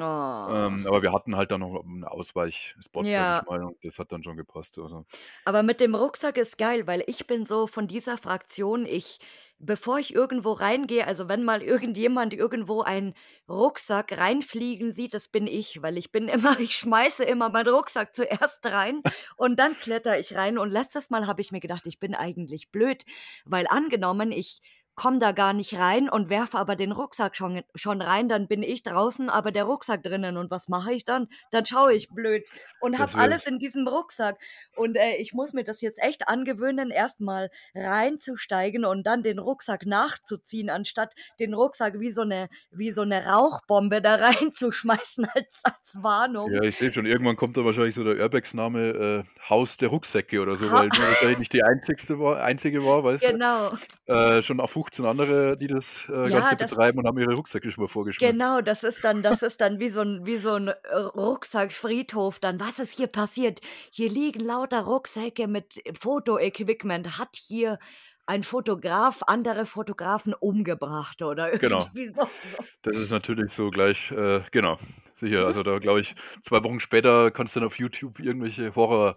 Oh. Ähm, aber wir hatten halt dann noch 'n Ausweichspot, ich Ja. mal, und das hat dann schon gepasst, also. Aber mit dem Rucksack ist geil, weil ich bin so von dieser Fraktion, ich bevor ich irgendwo reingehe also, wenn mal irgendjemand irgendwo einen Rucksack reinfliegen sieht, das bin ich, weil ich bin (laughs) immer ich schmeiße immer meinen Rucksack zuerst rein und dann klettere ich rein. Und letztes Mal habe ich mir gedacht, ich bin eigentlich blöd, weil angenommen, ich komme da gar nicht rein und werfe aber den Rucksack schon schon rein, dann bin ich draußen, aber der Rucksack drinnen. Und was mache ich dann? Dann schaue ich blöd und habe alles in diesem Rucksack. Und, äh, ich muss mir das jetzt echt angewöhnen, erst mal reinzusteigen und dann den Rucksack nachzuziehen, anstatt den Rucksack wie so 'ne wie so 'ne Rauchbombe da (laughs) reinzuschmeißen als als Warnung. Ja, ich sehe schon, irgendwann kommt da wahrscheinlich so der Urbex-Name, äh, Haus der Rucksäcke oder so, Ha weil du (laughs) wahrscheinlich nicht die einzigste war einzige war, weißt du? Genau. Äh, schon auch 15 andere, die das, äh, Ja, Ganze das betreiben und haben ihre Rucksäcke schon mal vorgeschmissen. Genau, das ist dann das (laughs) ist dann wie so 'n wie so 'n, äh, Rucksackfriedhof dann. „Was ist hier passiert? Hier liegen lauter Rucksäcke mit Fotoequipment. Hat hier ein Fotograf andere Fotografen umgebracht?“ Oder (laughs) Genau. irgendwie so so. Das ist natürlich so gleich äh, genau, sicher. Mhm. Also, da glaube ich, 2 Wochen später kannst du dann auf YouTube irgendwelche Horror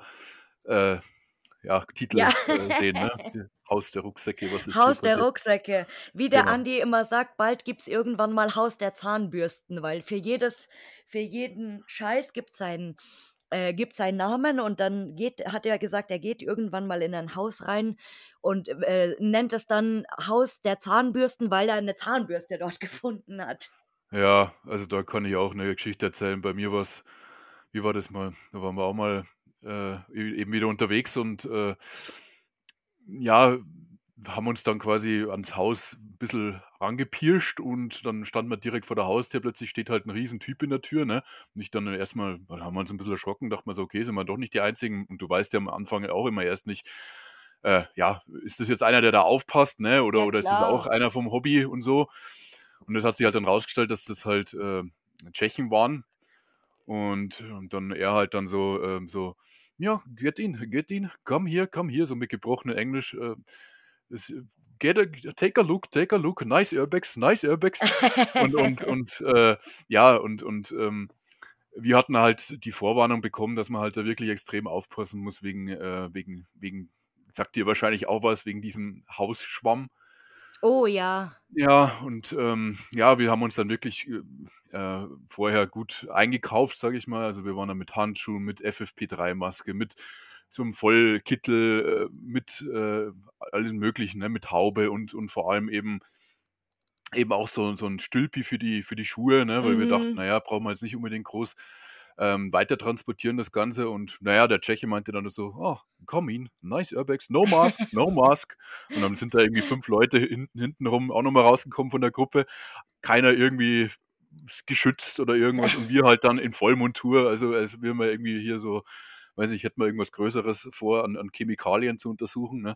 äh, ja, Titel, Ja. äh, (laughs) sehen, ne? Haus der Rucksäcke, was ist Haus der? Rucksäcke. Wie der Genau. Andi immer sagt, bald gibt's irgendwann mal Haus der Zahnbürsten, weil für jedes für jeden Scheiß gibt's einen äh, gibt's einen Namen und dann geht hat er gesagt, er geht irgendwann mal in ein Haus rein und, äh, nennt es dann Haus der Zahnbürsten, weil er 'ne Zahnbürste dort (laughs) gefunden hat. Ja, also, da kann ich auch 'ne Geschichte erzählen. Bei mir war's wie war das mal? Da waren wir auch mal, äh, e eben wieder unterwegs und, äh, ja, haben uns dann quasi ans Haus 'n bisschen rangepirscht und dann standen wir direkt vor der Haustür. Plötzlich steht halt 'n Riesentyp in der Tür, ne? Und ich dann erst mal da haben wir uns 'n bisschen erschrocken, dachten wir so: „Okay, sind wir doch nicht die Einzigen?“ Und du weißt ja am Anfang auch immer erst nicht, äh, ja, ist das jetzt einer, der da aufpasst, ne, oder Ja, oder ist das auch einer vom Hobby und so? Und es hat sich halt dann rausgestellt, dass das halt, äh, Tschechen waren und und dann er halt dann so ähm, so: „Ja, get in, get in, come here, come here“, so mit gebrochenem Englisch, äh, es „Get a take a look, take a look, nice Urbex, nice Urbex.“ Und (laughs) und und, äh, ja, und und, ähm, wir hatten halt die Vorwarnung bekommen, dass man halt da wirklich extrem aufpassen muss wegen äh, wegen wegen sagt dir wahrscheinlich auch was, wegen diesem Hausschwamm. Oh ja. Ja, und, ähm, ja, wir haben uns dann wirklich, äh, äh, vorher gut eingekauft, sage ich mal. Also, wir waren dann mit Handschuhen, mit FFP3-Maske, mit so 'nem Vollkittel, äh, mit, äh, allem Möglichen, ne, mit Haube und und vor allem eben eben auch so so 'n Stülpi für die für die Schuhe, ne, weil wir dachten: Mhm. „Na ja, brauchen wir jetzt nicht unbedingt groß, ähm, weitertransportieren das Ganze.“ Und na ja, der Tscheche meinte dann so: „Oh, come in, nice Urbex, no mask, no mask.“ Und dann sind da irgendwie 5 Leute hinten hintenrum auch noch mal rausgekommen von der Gruppe. Keiner irgendwie geschützt oder irgendwas und wir halt dann in Vollmontur, also, als wären wir irgendwie hier so weiß nicht, hätten wir irgendwas Größeres vor, an an Chemikalien zu untersuchen, ne?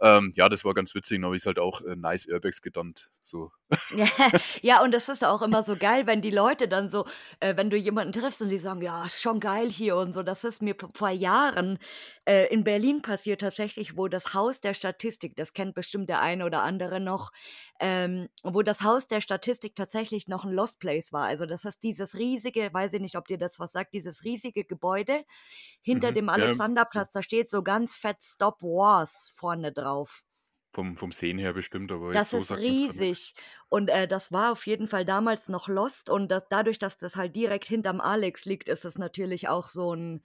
Ähm, ja, das war ganz witzig, dann habe ich's halt auch, äh, nice Urbex genannt, so. (laughs) Ja, und das ist auch immer so geil, wenn die Leute dann so äh, wenn du jemanden triffst und die sagen: „Ja, ist schon geil hier“ und so. Das ist mir vor Jahren, äh, in Berlin passiert tatsächlich, wo das Haus der Statistik, das kennt bestimmt der eine oder andere noch, ähm, wo das Haus der Statistik tatsächlich noch 'n Lost Place war. Also, das ist dieses riesige weiß ich nicht, ob dir das was sagt, dieses riesige Gebäude hinter Mhm, dem ja, Alexanderplatz, da steht so ganz fett „Stop Wars“ vorne drauf. Vom vom Sehen her bestimmt, aber Das so ist nix. riesig und, äh, das war auf jeden Fall damals noch Lost und da dadurch, dass das halt direkt hinterm Alex liegt, ist es natürlich auch so 'n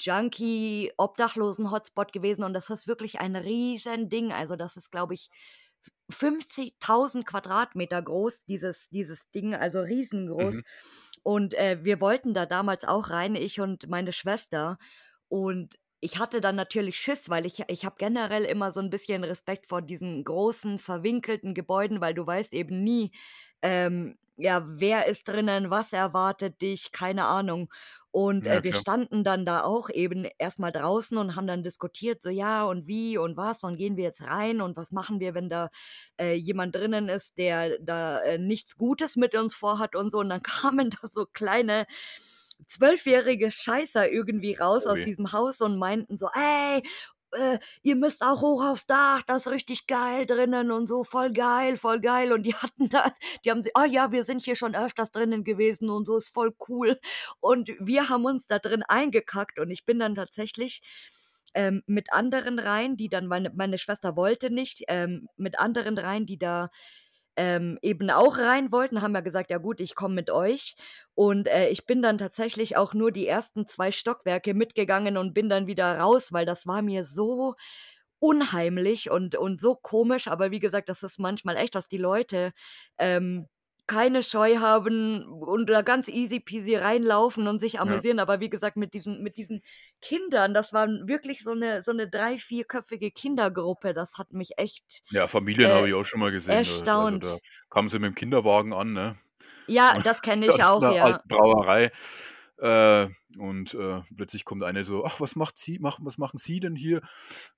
Junkie-Obdachlosen-Hotspot gewesen und das ist wirklich ein Riesending. Also, das ist, glaube ich, f 50.000 Quadratmeter groß, dieses dieses Ding, also, riesengroß. Mhm. Und, äh, wir wollten da damals auch rein, ich und meine Schwester. Und ich hatte dann natürlich Schiss, weil ich ich habe generell immer so 'n bisschen Respekt vor diesen großen, verwinkelten Gebäuden, weil du weißt eben nie, ähm, ja, wer ist drinnen, was erwartet dich, keine Ahnung. Und, Ja, äh, wir klar. standen dann da auch eben erst mal draußen und haben dann diskutiert, so: „Ja und wie und was und gehen wir jetzt rein und was machen wir, wenn da, äh, jemand drinnen ist, der da, äh, nichts Gutes mit uns vorhat“ und so. Und dann (laughs) kamen da so kleine zwölfjährige Scheißer irgendwie raus Oh aus diesem Haus und meinten so: „Ey, äh, ihr müsst auch hoch aufs Dach, das ist richtig geil drinnen und so, voll geil, voll geil. Und die hatten das, die haben sie, ah ja, wir sind hier schon öfters drinnen gewesen und so, ist voll cool. Und wir haben uns da drin eingekackt und ich bin dann tatsächlich ähm, mit anderen rein, die dann, meine, meine Schwester wollte nicht, ähm, mit anderen rein, die da ähm, eben auch rein wollten, haben ja gesagt, ja gut, ich komme mit euch. Und äh, ich bin dann tatsächlich auch nur die ersten zwei Stockwerke mitgegangen und bin dann wieder raus, weil das war mir so unheimlich und, und so komisch. Aber wie gesagt, das ist manchmal echt, dass die Leute ähm, keine Scheu haben und da ganz easy peasy reinlaufen und sich Ja. amüsieren. Aber wie gesagt, mit diesen, mit diesen Kindern, das war wirklich so eine, so eine drei-, vierköpfige Kindergruppe. Das hat mich echt Ja, Familien habe äh, ich auch schon mal gesehen. Da, also da erstaunt. kamen sie mit dem Kinderwagen an, ne? Ja, das (laughs) kenne ich auch, ja. alten Brauerei. Äh, und äh, plötzlich kommt eine so: „Ach, was macht sie mach was machen Sie denn hier?“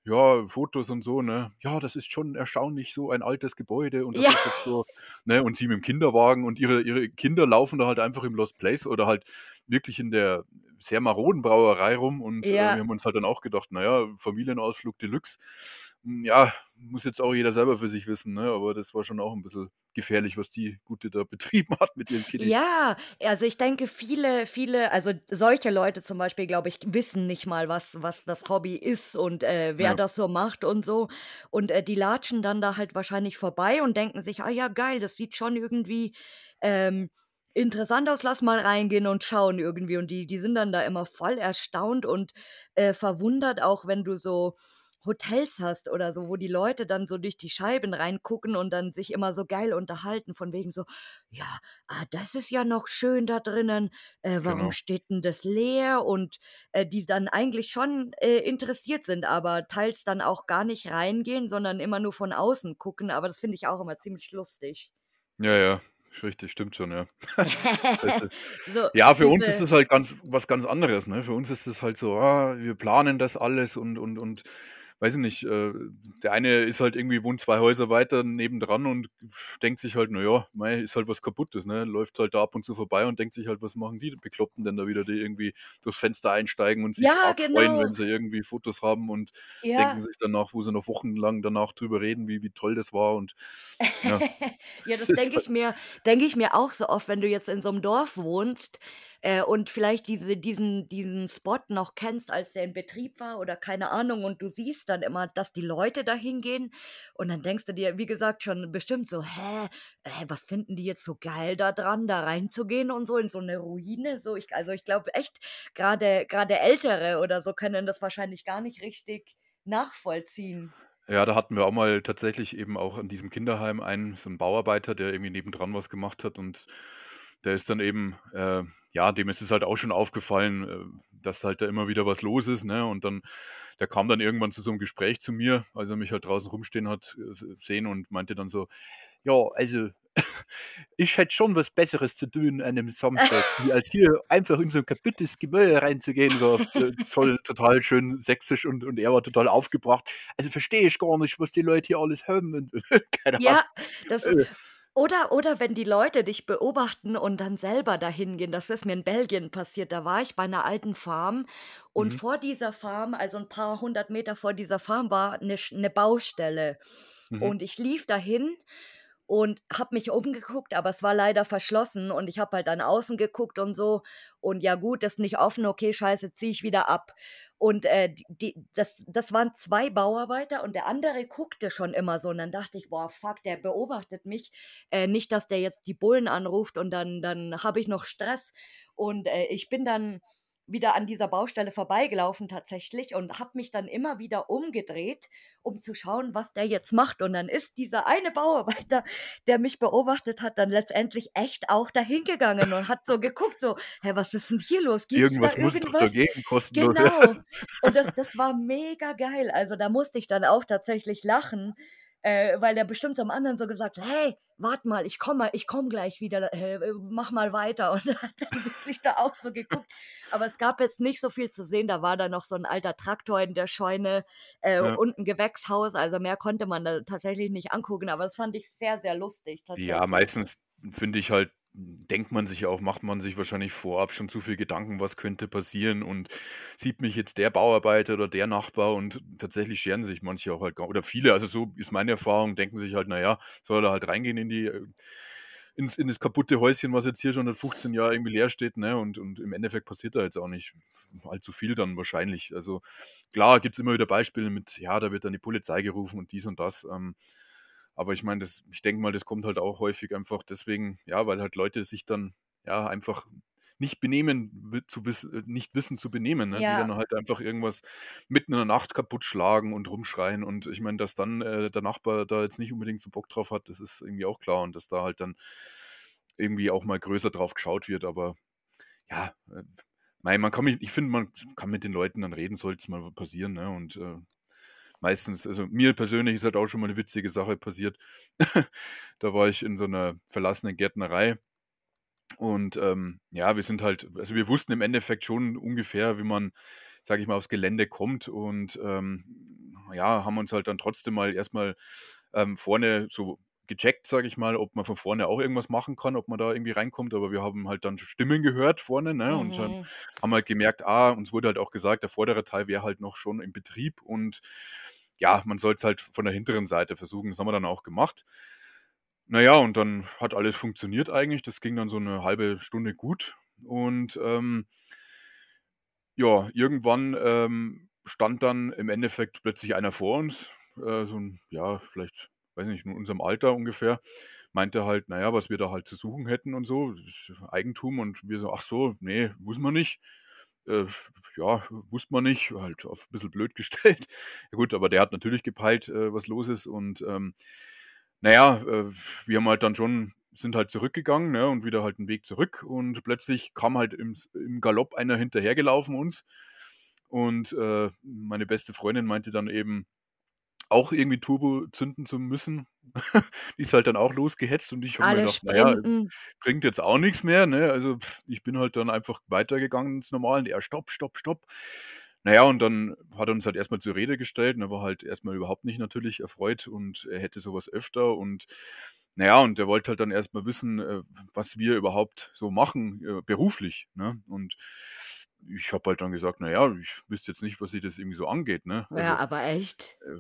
„Ja, Fotos und so“, ne? „Ja, das ist schon erstaunlich, so ein altes Gebäude und das Ja. ist jetzt so“ ne? Und sie mit dem Kinderwagen und ihre ihre Kinder laufen da halt einfach im Lost Place oder halt wirklich in der sehr maroden Brauerei rum und, äh, wir Ja. haben uns halt dann auch gedacht: „Na ja, Familienausflug Deluxe. Hm, ja, muss jetzt auch jeder selber für sich wissen“, ne? Aber das war schon auch 'n bisschen gefährlich, was die Gute da (laughs) betrieben hat mit ihren Kiddies. Ja, also ich denke, viele viele also solche Leute zum Beispiel, glaube ich, wissen nicht mal, was was das Hobby ist und, äh, wer Ja. das so macht und so. Und, äh, die latschen dann da halt wahrscheinlich vorbei und denken sich: „Ah ja, geil, das sieht schon irgendwie, ähm, interessant aus, lass mal reingehen und schauen irgendwie.“ Und die die sind dann da immer voll erstaunt und, äh, verwundert, auch wenn du so Hotels hast oder so, wo die Leute dann so durch die Scheiben reingucken und dann sich immer so geil unterhalten, von wegen so: „Ja, ah, das ist ja noch schön da drinnen. Äh, warum Genau. steht denn das leer?“ Und, äh, die dann eigentlich schon, äh, interessiert sind, aber teils dann auch gar nicht reingehen, sondern immer nur von außen gucken. Aber das finde ich auch immer ziemlich lustig. Ja, ja, richtig, stimmt schon, ja. (laughs) (laughs) So, ja, für uns ist das halt ganz was ganz anderes, ne? Für uns ist das halt so, ah, wir planen das alles und und und weiß ich nicht, äh, der eine ist halt irgendwie wohnt 2 Häuser weiter nebendran und denkt sich halt: „Na ja, mei, ist halt was Kaputtes“, ne? Läuft halt da ab und zu vorbei und denkt sich halt: „Was machen die Bekloppten denn da wieder, die irgendwie durchs Fenster einsteigen und sich Ja, arg freuen, wenn genau. sie irgendwie Fotos haben und denken Ja. sich danach wo sie noch wochenlang danach drüber reden, wie wie toll das war und ja, (laughs) Ja, das (laughs) denke halt ich mir denke ich mir auch so oft, wenn du jetzt in so 'nem Dorf wohnst, äh, und vielleicht diese diesen diesen Spot noch kennst, als der in Betrieb war oder keine Ahnung, und du siehst dann immer, dass die Leute da hingehen und dann denkst du dir, wie gesagt, schon bestimmt so: „Hä, äh, was finden die jetzt so geil da dran, da reinzugehen und so in so 'ne Ruine?“ So, ich also, ich glaube echt, grade grade Ältere oder so können das wahrscheinlich gar nicht richtig nachvollziehen. Ja, da hatten wir auch mal tatsächlich eben auch in diesem Kinderheim einen so 'n Bauarbeiter, der irgendwie nebendran was gemacht hat und der ist dann eben äh, ja, dem ist es halt auch schon aufgefallen, äh, dass halt da immer wieder was los ist, ne? Und dann der kam dann irgendwann zu so 'nem Gespräch zu mir, als er mich halt draußen rumstehen hat, äh, sehen und meinte dann so: „Ja, also, (laughs) ich hätte schon was Besseres zu tun an 'nem Samstag, (laughs) als hier einfach in so 'n kaputtes Gebäude reinzugehen“, so äh, toll total schön sächsisch und und er war total aufgebracht. „Also, verstehe ich gar nicht, was die Leute hier alles haben“ und (laughs) keine Ahnung. Ja, das ist Äh. Oder oder wenn die Leute dich beobachten und dann selber da hingehen. Das ist mir in Belgien passiert. Da war ich bei 'ner alten Farm und Mhm. vor dieser Farm, also 'n paar 100 Meter vor dieser Farm, war 'ne Sch 'ne Baustelle. Mhm. Und ich lief dahin und habe mich umgeguckt, aber es war leider verschlossen und ich habe halt dann außen geguckt und so und ja gut, ist nicht offen, okay, scheiße, ziehe ich wieder ab. Und, äh, die das das waren 2 Bauarbeiter und der andere guckte schon immer so und dann dachte ich: „Boah, fuck, der beobachtet mich. Äh, nicht, dass der jetzt die Bullen anruft und dann dann habe ich noch Stress.“ Und, äh, ich bin dann wieder an dieser Baustelle vorbeigelaufen tatsächlich und habe mich dann immer wieder umgedreht, um zu schauen, was der jetzt macht. Und dann ist dieser eine Bauarbeiter, der mich beobachtet hat, dann letztendlich echt auch da hingegangen und hat so geguckt, so: „Hä, was ist 'n hier los? Gibt's da Irgendwas muss doch da irgendwas?“ geben, kostenlos, ja. Genau. Und das das war mega geil. Also, da musste ich dann auch tatsächlich lachen, äh, weil der bestimmt zum anderen so gesagt hat: „Hey, warte mal, ich komme ich komme gleich wieder, äh, äh, mach mal weiter.“ (laughs) Und er hat dann wirklich da auch so geguckt. Aber es gab jetzt nicht so viel zu sehen. Da war dann noch so 'n alter Traktor in der Scheune, äh, Ja. und 'n Gewächshaus. Also, mehr konnte man da tatsächlich nicht angucken, aber das fand ich sehr, sehr lustig Ja, meistens finde ich halt denkt man sich auch macht man sich wahrscheinlich vorab schon zu viel Gedanken, was könnte passieren und sieht mich jetzt der Bauarbeiter oder der Nachbar und tatsächlich scheren sich manche auch halt gar oder viele, also so ist meine Erfahrung, denken sich halt: „Na ja, soll er halt reingehen in die äh, ins in das kaputte Häuschen, was jetzt hier schon seit 15 Jahren irgendwie leer steht“, ne? Und und im Endeffekt passiert da jetzt auch nicht allzu viel dann wahrscheinlich. Also, klar gibt's immer wieder Beispiele mit, ja, da wird dann die Polizei gerufen und dies und das, ähm, aber ich meine, das ich denke mal, das kommt halt auch häufig einfach deswegen, ja, weil halt Leute sich dann, ja, einfach nicht benehmen zu wiss äh, nicht wissen zu benehmen, ne? Die Ja. dann halt einfach irgendwas mitten in der Nacht kaputtschlagen und rumschreien und ich meine, dass dann, äh, der Nachbar da jetzt nicht unbedingt so Bock drauf hat, das ist irgendwie auch klar und dass da halt dann irgendwie auch mal größer drauf geschaut wird, aber ja, äh, man kann mich ich finde, man kann mit den Leuten dann reden, soll's mal passieren, ne? Und, äh, meistens also, mir persönlich ist halt auch schon mal 'ne witzige Sache passiert. (laughs) Da war ich in so 'ner verlassenen Gärtnerei und, ähm, ja, wir sind halt also, wir wussten im Endeffekt schon ungefähr, wie man, sage ich mal, aufs Gelände kommt und, ähm, ja, haben uns halt dann trotzdem mal erst mal, ähm, vorne so gecheckt, sage ich mal, ob man von vorne auch irgendwas machen kann, ob man da irgendwie reinkommt, aber wir haben halt dann Stimmen gehört vorne, ne, und dann Mhm. haben halt gemerkt, ah, uns wurde halt auch gesagt, der vordere Teil wäre halt noch schon in Betrieb und ja, man soll's halt von der hinteren Seite versuchen. Das haben wir dann auch gemacht. Na ja, und dann hat alles funktioniert eigentlich. Das ging dann so 'ne 1/2 Stunde gut und, ähm ja, irgendwann, ähm, stand dann im Endeffekt plötzlich einer vor uns, äh, so 'n ja, vielleicht, weiß nicht, in unserem Alter ungefähr, meinte halt, na ja, was wir da halt zu suchen hätten und so, Eigentum und wir so: „Ach so, ne, wissen wir nicht.“ Äh, ja, wussten wir nicht, halt auf bisschen blöd (laughs) gestellt. Ja gut, aber der hat natürlich gepeilt, äh, was los ist und, ähm, na ja, äh, wir haben halt dann schon sind halt zurückgegangen, ne, und wieder halt 'n Weg zurück und plötzlich kam halt im im Galopp einer hinterhergelaufen uns und, äh, meine beste Freundin meinte dann eben auch irgendwie Turbo zünden zu müssen. (laughs) Die ist halt dann auch losgehetzt und ich habe mir gedacht: „Na ja, sprinten. bringt jetzt auch nix mehr“, ne? Also, ich bin halt dann einfach weitergegangen ins Normal und er: „Stopp, stopp, stopp.“ Na ja, und dann hat er uns halt erst mal zur Rede gestellt und er war halt erst mal überhaupt nicht natürlich erfreut und er hätte so was öfter und na ja, und er wollte halt dann erst mal wissen, äh, was wir überhaupt so machen, äh, beruflich, ne? Und ich habe halt dann gesagt: „Na ja, ich wüsste jetzt nicht, was Sie das irgendwie so angeht“, ne? Ja, Also, aber echt? äh,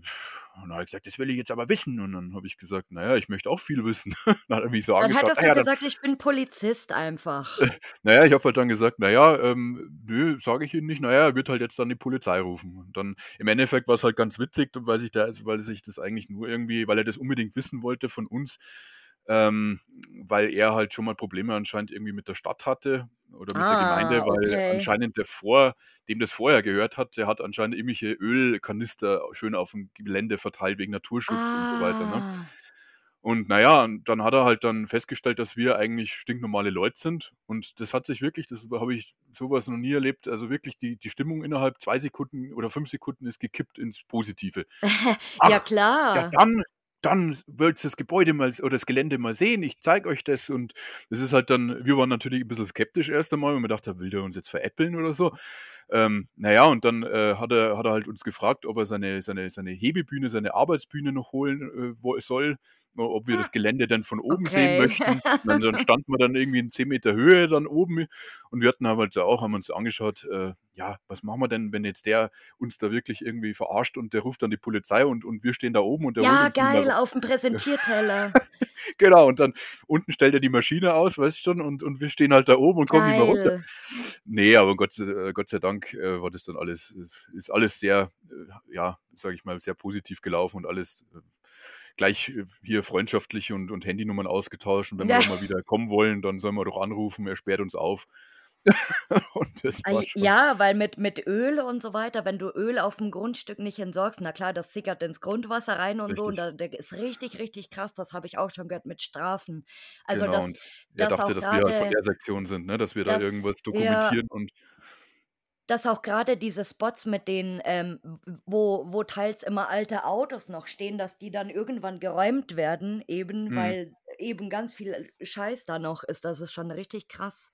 und dann hat er gesagt: „Das will ich jetzt aber wissen.“ Und dann habe ich gesagt: „Na ja, ich möchte auch viel wissen.“ (laughs) Dann hat er mich so Dann hättest Na du ja, dann gesagt: „Ich bin Polizist einfach.“ (laughs) na ja, ich habe halt dann gesagt: „Na ja, ähm, nö, sage ich Ihnen nicht. Na ja, er wird halt jetzt dann die Polizei rufen.“ Und dann im Endeffekt war's halt ganz witzig, weil sich also, weil sich das eigentlich nur irgendwie weil er das unbedingt wissen wollte von uns, ähm, weil er halt schon mal Probleme anscheinend irgendwie mit der Stadt hatte oder mit der Gemeinde, Ah, weil okay. anscheinend der vor dem das vorher gehört hat, der hat anscheinend irgendwelche Ölkanister schön aufm Gelände verteilt wegen Naturschutz und so weiter, ne? Ah. Und na ja, und dann hat er halt dann festgestellt, dass wir eigentlich stinknormale Leute sind und das hat sich wirklich das habe ich so was noch nie erlebt. Also, wirklich die die Stimmung innerhalb 2 Sekunden oder 5 Sekunden ist gekippt ins Positive. (laughs) Ja „Ach, ja klar. dann dann wollt's das Gebäude mal oder das Gelände mal sehen. Ich zeige euch das.“ Und das ist halt dann wir waren natürlich 'n bisschen skeptisch erst einmal, weil wir gedacht haben: „Will der uns jetzt veräppeln oder so?“ Ähm, na ja, und dann, äh, hat er hat er halt uns gefragt, ob er seine seine seine Hebebühne, seine Arbeitsbühne noch holen, äh, soll, ob wir Hm. das Gelände denn von oben sehen Okay. möchten. (laughs) Und dann standen wir dann irgendwie in 10 Meter Höhe dann oben und wir hatten halt auch haben uns angeschaut, äh, ja, was machen wir denn, wenn jetzt der uns da wirklich irgendwie verarscht und der ruft dann die Polizei und und wir stehen da oben und der Ja, geil, auf'm Präsentierteller. (laughs) Genau, und dann unten stellt er die Maschine aus, weißt schon, und und wir stehen halt da oben und kommen nicht mehr runter. Geil. Ne, aber Gott äh, Gott sei Dank, äh, war das dann alles äh, ist alles sehr, äh, ja, sage ich mal, sehr positiv gelaufen und alles, äh, gleich, äh, hier freundschaftlich und und Handynummern ausgetauscht und wenn wir Ja. dann mal wieder kommen wollen, dann sollen wir doch anrufen, er sperrt uns auf. (laughs) Das ja, weil mit mit Öl und so weiter wenn du Öl auf'm Grundstück nicht entsorgst, na klar, das sickert ins Grundwasser rein und so und Richtig. da da ist richtig, richtig krass, das habe ich auch schon gehört mit Strafen. Also, Genau, dass und er dass dachte, dass wir halt von der Sektion sind, ne, dass wir da dass irgendwas ja dokumentieren und dass auch grade diese Spots mit den, ähm, wo wo teils immer alte Autos noch stehen, dass die dann irgendwann geräumt werden, eben Mhm. weil eben ganz viel Scheiß da noch ist. Das ist schon richtig krass.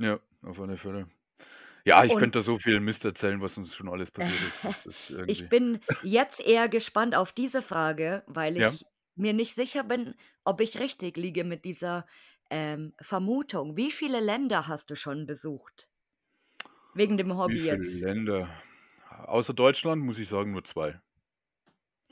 Ja, auf alle Fälle. Ja, ich Und könnte da so viel Mist erzählen, was uns schon alles passiert ist. Ist (laughs) Ich bin jetzt eher gespannt auf diese Frage, weil Ja. ich mir nicht sicher bin, ob ich richtig liege mit dieser ähm, Vermutung, wie viele Länder hast du schon besucht? Wegen dem Wie Hobby viele jetzt. Länder? Außer Deutschland muss ich sagen, nur 2.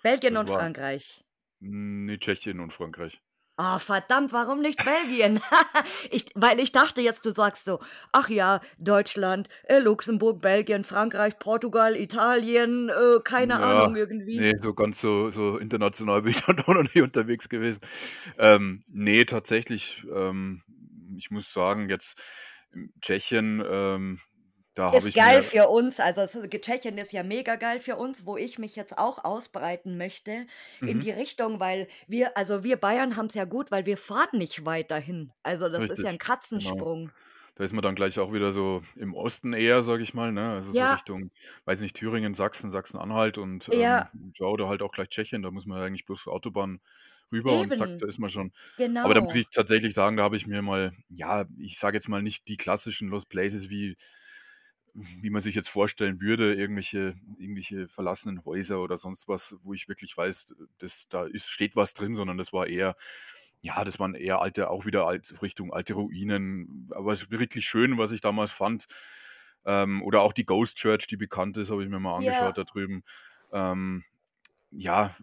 Belgien Das und war Frankreich. ne, Tschechien und Frankreich. Ah, verdammt, warum nicht Belgien? (laughs) Ich weil ich dachte jetzt, du sagst so: „Ach ja, Deutschland, äh, Luxemburg, Belgien, Frankreich, Portugal, Italien, äh, keine Ja, Ahnung irgendwie.“ ne, so ganz so so international (laughs) bin ich dann auch noch nicht unterwegs gewesen. Ähm, ne, tatsächlich, ähm, ich muss sagen, jetzt, hm, Tschechien, ähm, da habe Ist ich geil mir für uns. Also, es Tschechien ist ja mega geil für uns, wo ich mich jetzt auch ausbreiten möchte in Mhm. die Richtung, weil wir also, wir Bayern haben's ja gut, weil wir fahren nicht weit dahin. Also, das ist ja 'n Richtig, genau. Katzensprung. Da ist man dann gleich auch wieder so im Osten eher, sage ich mal, ne? Also, so Ja. Richtung, weiß nicht, Thüringen, Sachsen, Sachsen-Anhalt und, ähm, Ja. ja, oder halt auch gleich Tschechien. Da muss man ja eigentlich bloß Autobahn rüber und zack, da ist man schon. Aber da muss Genau. ich tatsächlich sagen, da habe ich mir mal ja, ich sage jetzt mal nicht die klassischen Lost Places, wie wie man sich jetzt vorstellen würde, irgendwelche irgendwelche verlassenen Häuser oder sonst was, wo ich wirklich weiß, das da ist steht was drin, sondern das war eher ja, das waren eher alte auch wieder alt Richtung alte Ruinen, aber es wirklich schön, was ich damals fand. Ähm, oder auch die Ghost Church, die bekannt ist, habe ich mir mal angeschaut da drüben. Ähm, ja,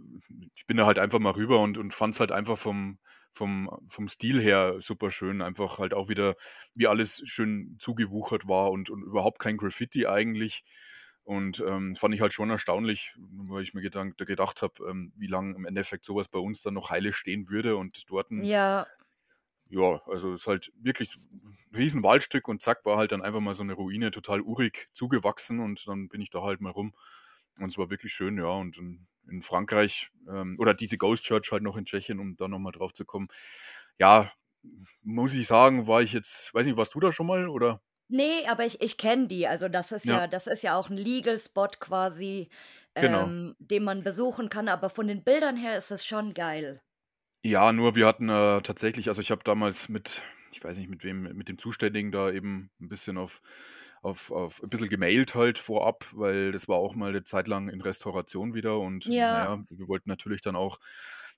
ich bin da halt einfach mal rüber und und fand's halt einfach vom vom vom Stil her super schön. Einfach halt auch wieder, wie alles schön zugewuchert war und und überhaupt kein Graffiti eigentlich. Und, ähm, fand ich halt schon erstaunlich, weil ich mir gedank gedacht habe, ähm, wie lang im Endeffekt so was bei uns dann noch heile stehen würde und dorten Ja. ja, also, ist halt wirklich 'n Riesenwaldstück und zack, war halt dann einfach mal so 'ne Ruine total urig zugewachsen und dann bin ich da halt mal rum. Und es war wirklich schön, ja. Und in in Frankreich, ähm oder diese Ghost Church halt noch in Tschechien, um da noch mal drauf zu kommen. Ja, muss ich sagen, war ich jetzt weiß nicht, warst du da schon mal, oder? Ne, aber ich ich kenne die. Also, das ist Ja. ja das ist ja auch 'n Legal Spot quasi, Genau. ähm, den man besuchen kann, aber von den Bildern her ist es schon geil. Ja, nur wir hatten, äh, tatsächlich also, ich habe damals mit ich weiß nicht, mit wem mit dem Zuständigen da eben 'n bisschen auf auf auf 'n bisschen gemailt halt vorab, weil das war auch mal 'ne Zeit lang in Restauration wieder und Ja. ja, wir wollten natürlich dann auch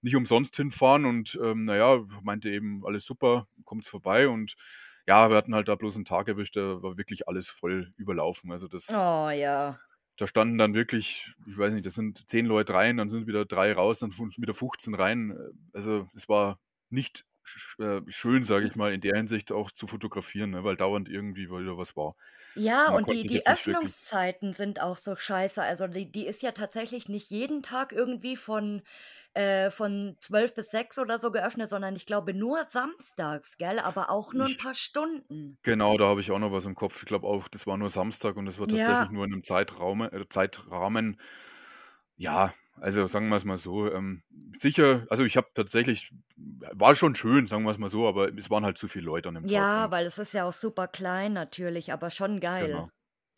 nicht umsonst hinfahren und, ähm, na ja, meinte eben: „Alles super, kommt vorbei.“ Und ja, wir hatten halt da bloß 'n Tag erwischt, da war wirklich alles voll überlaufen. Also, das Oh, ja. da standen dann wirklich ich weiß nicht, da sind 10 Leute rein, dann sind wieder 3 raus, dann sind wieder 15 rein. Also, es war nicht äh, schön, sage ich mal, in der Hinsicht auch zu fotografieren, ne, weil dauernd irgendwie wieder was war. Ja, Und man und die die Öffnungszeiten sind auch so scheiße. Also, die die ist ja tatsächlich nicht jeden Tag irgendwie von äh, von 12 bis 6 oder so geöffnet, sondern ich glaube nur samstags, gell, aber auch nur 'n Ich paar Stunden. genau, da habe ich auch noch was im Kopf. Ich glaube auch, das war nur Samstag und das war tatsächlich Ja. nur in 'nem Zeitraume äh, Zeitrahmen. Ja, also, sagen wir's mal so, ähm, sicher also, ich habe tatsächlich war schon schön, sagen wir's mal so, aber es waren halt zu viele Leute an dem Tag Ja, und weil es ist ja auch super klein natürlich, aber schon geil. Genau,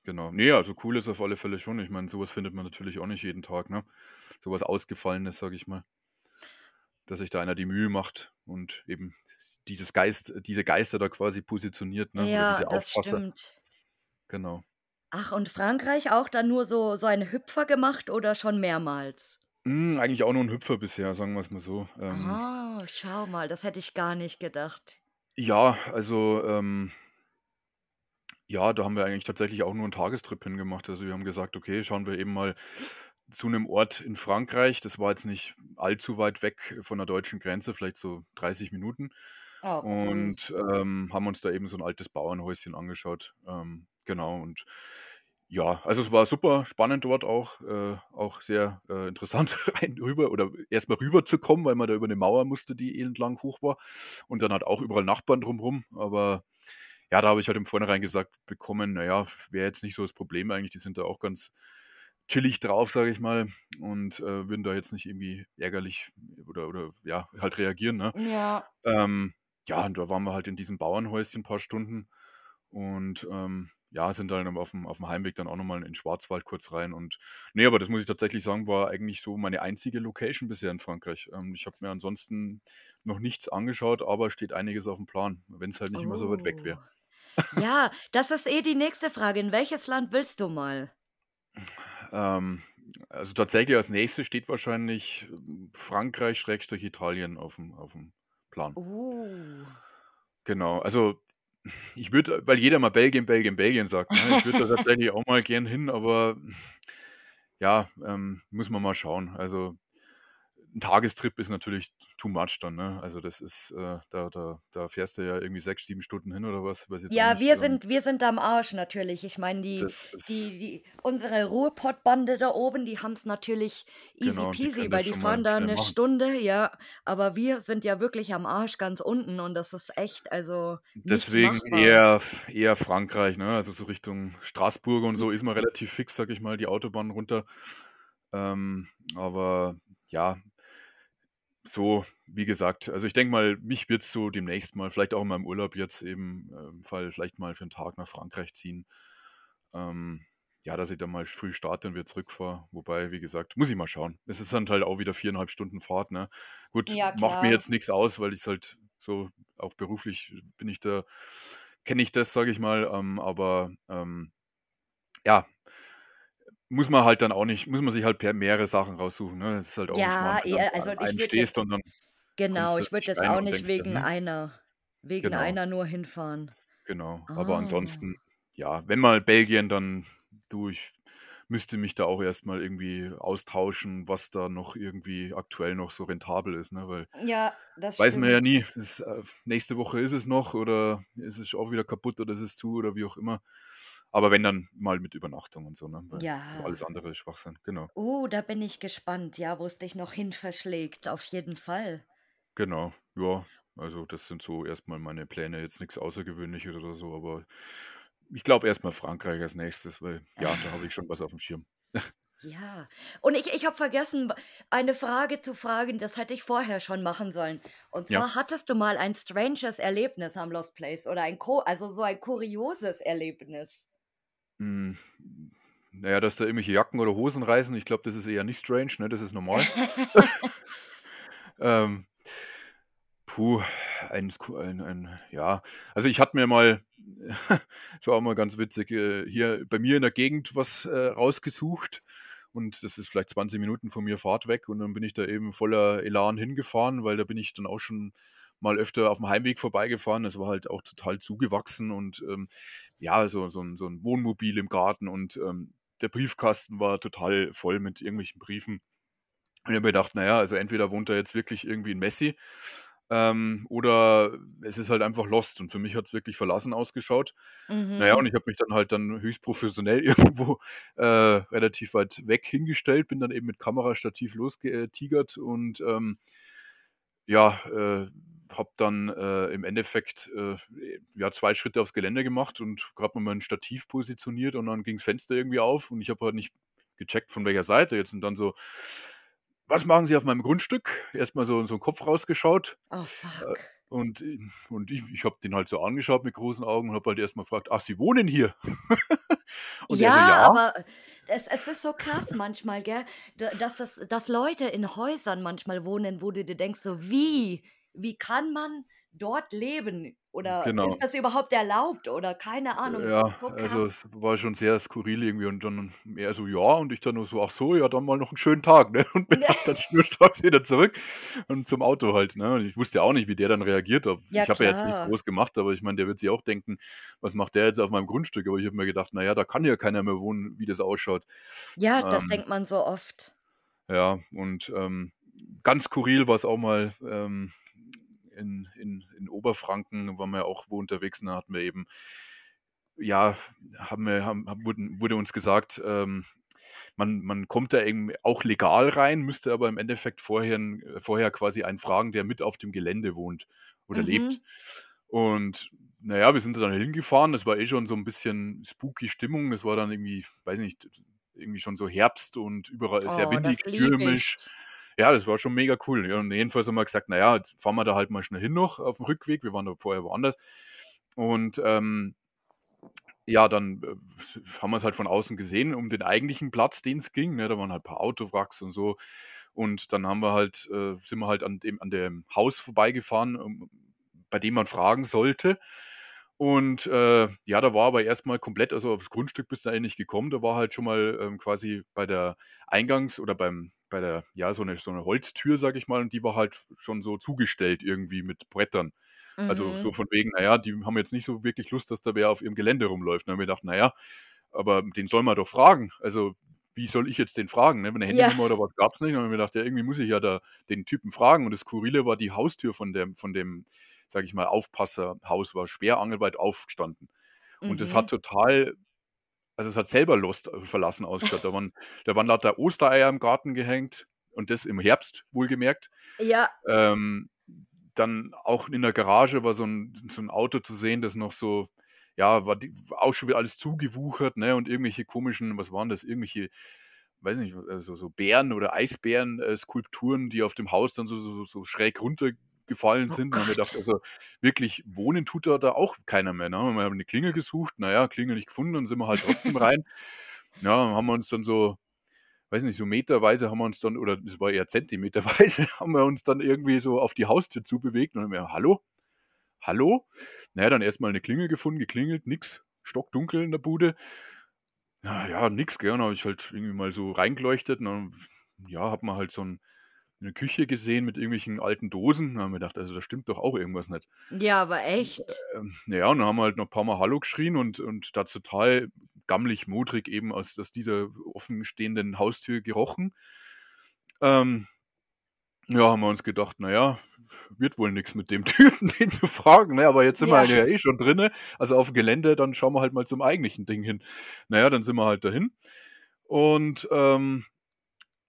genau. Ne, also, cool ist auf alle Fälle schon. Ich meine, so was findet man natürlich auch nicht jeden Tag, ne? So was Ausgefallenes, sage ich mal. Dass sich da einer die Mühe macht und eben dieses Geist diese Geister da quasi positioniert, ne, oder Ja, diese das Aufpasser. stimmt. Genau. Ach, und Frankreich auch dann nur so so einen Hüpfer gemacht oder schon mehrmals? Hm, eigentlich auch nur 'n Hüpfer bisher, sagen wir's mal so. Ähm Ah, schau mal, das hätte ich gar nicht gedacht. Ja, also, ähm ja, da haben wir eigentlich tatsächlich auch nur 'n Tagestrip hingemacht. Also, wir haben gesagt: „Okay, schauen wir eben mal zu 'nem Ort in Frankreich.“ Das war jetzt nicht allzu weit weg von der deutschen Grenze, vielleicht so 30 Minuten. Oh, cool. Und, ähm, haben uns da eben so 'n altes Bauernhäuschen angeschaut. Ähm, genau und ja, also, es war super spannend dort auch, äh, auch sehr, äh, interessant (laughs) rein rüber oder erst mal rüberzukommen, weil man da über 'ne Mauer musste, die elendlang hoch war und dann halt auch überall Nachbarn drumrum. Aber ja, da habe ich halt im Vornherein gesagt bekommen: „Na ja, wäre jetzt nicht so das Problem eigentlich.“ Die sind da auch ganz chillig drauf, sage ich mal, und, äh, würden da jetzt nicht irgendwie ärgerlich oder oder ja, halt reagieren, ne? Ja. Ähm, ja, und da waren wir halt in diesem Bauernhäuschen paar Stunden und, ähm, ja, sind dann auf'm auf'm Heimweg dann auch noch mal in den Schwarzwald kurz rein und ne, aber das muss ich tatsächlich sagen, war eigentlich so meine einzige Location bisher in Frankreich. Ähm, ich habe mir ansonsten noch nichts angeschaut, aber steht einiges auf'm Plan, wenn's halt nicht immer so weit weg Oh. wäre. Ja, das ist eh die nächste Frage. In welches Land willst du mal? Ähm, also, tatsächlich als Nächstes steht wahrscheinlich Frankreich Schrägstrich Italien auf'm auf'm Plan. Uh. Genau, also ich würde weil jeder mal Belgien, Belgien, Belgien sagt, ne? Ich würde da tatsächlich auch mal gern hin, aber ja, ähm, muss man mal schauen. Also 'n Tagestrip ist natürlich too much dann, ne? Also, das ist, äh da da da fährst du ja irgendwie 6, 7 Stunden hin oder was, Ja, nicht, wir ähm sind wir sind am Arsch natürlich. Ich meine, die die die unsere Ruhrpott-Bande da oben, die haben's natürlich easy Genau, die peasy, können weil die fahren da schnell 'ne machen. Stunde, ja, aber wir sind ja wirklich am Arsch ganz unten und das ist echt, also, Deswegen machbar. eher eher Frankreich, ne? Also, so Richtung Straßburg und so ist man relativ fix, sage ich mal, die Autobahn runter. Ähm, aber ja so, wie gesagt, also, ich denke mal, mich wird's so demnächst mal vielleicht auch in meinem Urlaub jetzt eben, ähm, Fall vielleicht mal für 'n Tag nach Frankreich ziehen. Ähm, ja, dass ich dann mal früh starte und wieder zurückfahre. Wobei, wie gesagt, muss ich mal schauen. Es ist dann halt auch wieder 4,5 Stunden Fahrt, ne? Gut, Ja, macht mir jetzt nix aus, weil ich's halt so auch beruflich bin ich da kenne ich das, sage ich mal, ähm, aber, ähm, ja muss man halt dann auch nicht muss man sich halt per mehrere Sachen raussuchen, ne? Das ist halt auch Ja, du eh an also, ich würde jetzt stehst und dann genau, ich würde nicht jetzt auch nicht wegen „Hm?“ einer wegen Genau. einer nur hinfahren. Genau. Aber Ah. ansonsten, ja, wenn mal Belgien, dann du, ich müsste mich da auch erst mal irgendwie austauschen, was da noch irgendwie aktuell noch so rentabel ist, ne? Weil Ja, das weiß man ja stimmt. nie. Es äh, nächste Woche ist es noch oder ist es auch wieder kaputt oder ist es zu oder wie auch immer. Aber wenn, dann mal mit Übernachtung und so, ne? Weil Ja. alles andere ist Schwachsinn, genau. Oh, da bin ich gespannt, ja, wo's dich noch hin verschlägt, auf jeden Fall. Genau, ja. Also, das sind so erst mal meine Pläne, jetzt nix Außergewöhnliches oder so, aber ich glaube erst mal Frankreich als Nächstes, weil, ja, da habe ich schon was aufm Schirm. (laughs) Ja. Und ich ich habe vergessen, eine Frage zu fragen, das hätte ich vorher schon machen sollen. Und Ja. zwar, hattest du mal ein stranges Erlebnis am Lost Place oder ein also, so ein kurioses Erlebnis? Hm, na ja, dass da irgendwelche Jacken oder Hosen reißen, ich glaube, das ist eher nicht strange, ne? Das ist normal. (laughs) (laughs) Ähm puh, ein ein ein ja, also, ich hatte mir mal (laughs) das war auch mal ganz witzig, äh, hier bei mir in der Gegend was, äh, rausgesucht und das ist vielleicht 20 Minuten von mir Fahrt weg und dann bin ich da eben voller Elan hingefahren, weil da bin ich dann auch schon mal öfter aufm Heimweg vorbeigefahren. Das war halt auch total zugewachsen und, ähm, ja, so so 'n so 'n Wohnmobil im Garten und, ähm, der Briefkasten war total voll mit irgendwelchen Briefen. Und ich habe mir gedacht: „Na ja, also, entweder wohnt da jetzt wirklich irgendwie 'n Messi, ähm, oder es ist halt einfach lost.“ Und für mich hat's wirklich verlassen ausgeschaut. Na ja, und Mhm. ich habe mich dann halt dann höchst professionell (laughs) irgendwo, äh, relativ weit weg hingestellt, bin dann eben mit Kamerastativ losge äh, tigert und, ähm ja, äh, habe dann, äh, im Endeffekt, äh, ja, 2 Schritte aufs Gelände gemacht und grad mal mein Stativ positioniert und dann ging's Fenster irgendwie auf und ich habe halt nicht gecheckt, von welcher Seite jetzt und dann so: „Was machen Sie auf meinem Grundstück?“ Erst mal so so 'n Kopf rausgeschaut, Oh, äh, fuck. und i und ich ich habe den halt so angeschaut mit großen Augen und habe halt erst mal gefragt: „Ach, Sie wohnen hier?“ (laughs) Und er so: Ja, „Ja.“ aber es es ist so krass manchmal, gell, dass das dass Leute in Häusern manchmal wohnen, wo du dir denkst so: „Wie? Wie kann man dort leben?“ Oder Genau. ist das überhaupt erlaubt oder keine Ahnung, das Ja, so also, es war schon sehr skurril irgendwie und dann er so: „Ja“ und ich dann nur so: „Ach so, ja, dann mal noch 'n schönen Tag“, ne? Und bin (laughs) halt dann schnurstracks wieder zurück und zum Auto halt, ne? Und ich wusste ja auch nicht, wie der dann reagiert. Ja, Ich habe ja jetzt nichts groß gemacht, aber ich meine, der wird sich auch denken: „Was macht der jetzt auf meinem Grundstück?“ Aber ich habe mir gedacht: „Na ja, da kann ja keiner mehr wohnen, wie das ausschaut.“ Ja, das Ähm denkt man so oft. ja, und, ähm, ganz skurril war's auch mal, ähm, in in in Oberfranken waren wir auch wo unterwegs und da hatten wir eben ja, haben wir haben wurden wurde uns gesagt, ähm, man man kommt da eben auch legal rein, müsste aber im Endeffekt vorher vorher quasi einen fragen, der mit auf dem Gelände wohnt oder lebt. Mhm. Und na ja, wir sind da dann hingefahren. Das war eh schon so 'n bisschen spooky Stimmung. Es war dann irgendwie, weiß nicht, irgendwie schon so Herbst und überall sehr Oh, das windig, stürmisch. Ja, das war schon mega cool. Ja, und jedenfalls haben wir gesagt: „Na ja, jetzt fahren wir da halt mal schnell hin noch aufm Rückweg.“ Wir waren da vorher woanders. Und, ähm ja, dann, äh, haben wir's halt von außen gesehen, um den eigentlichen Platz, den's ging, ne? Da waren halt paar Autowracks und so. Und dann haben wir halt äh, sind wir halt an dem an dem Haus vorbeigefahren, ähm, bei dem man fragen sollte. Und, äh, ja, da war aber erst mal komplett also, aufs Grundstück bist du eigentlich nicht gekommen. Da war halt schon mal, ähm, quasi bei der Eingangs oder beim bei der ja, so 'ne so 'ne Holztür, sage ich mal, und die war halt schon so zugestellt irgendwie mit Brettern. Also so Mhm. von wegen, naja, die haben jetzt nicht so wirklich Lust, dass da wer auf ihrem Gelände rumläuft. Dann haben wir gedacht, naja, aber den soll man doch fragen. Also wie soll ich jetzt den fragen? Ne? Eine Ja. Handynummer oder was gab es nicht. Dann haben wir gedacht, ja, irgendwie muss ich ja da den Typen fragen. Und das Skurrile war, die Haustür von dem, von dem, sag ich mal, Aufpasserhaus war schwer angelweit aufgestanden. Und es hat Mhm. total, also es hat selber Lust äh, verlassen ausgeschaut. Da waren, da waren lauter Ostereier im Garten gehängt und das im Herbst, wohlgemerkt. Ja. Ähm, dann auch in der Garage war so ein, so ein Auto zu sehen, das noch so, ja, war die, auch schon wieder alles zugewuchert, ne? Und irgendwelche komischen, was waren das, irgendwelche, weiß nicht, also so Bären oder Eisbären-Skulpturen, die auf dem Haus dann so, so, so schräg runtergefallen Oh sind. Da haben wir gedacht, also wirklich wohnen tut da, da auch keiner mehr. Ne? Wir haben eine Klingel gesucht, naja, Klingel nicht gefunden, dann sind wir halt trotzdem (laughs) rein. Ja, haben wir uns dann so, weiß nicht, so meterweise haben wir uns dann, oder es war eher zentimeterweise, (laughs) haben wir uns dann irgendwie so auf die Haustür zubewegt und haben wir, hallo? Hallo? Naja, dann erstmal eine Klingel gefunden, geklingelt, nix, stockdunkel in der Bude. Ja, ja, nix, gell. Dann habe ich halt irgendwie mal so reingeleuchtet und dann, ja, hat man halt so ein, eine Küche gesehen mit irgendwelchen alten Dosen. Dann haben wir gedacht, also da stimmt doch auch irgendwas nicht. Ja, aber echt. Ähm, naja, und dann haben wir halt noch ein paar Mal Hallo geschrien und, und da total gammelig, modrig eben aus, aus dieser offenstehenden Haustür gerochen. Ähm, ja, haben wir uns gedacht, naja, wird wohl nichts mit dem (laughs) Typen, den zu fragen. Ne? Aber jetzt sind wir Ja. ja eh schon drinne. Also auf dem Gelände, dann schauen wir halt mal zum eigentlichen Ding hin. Naja, dann sind wir halt dahin. Und ähm,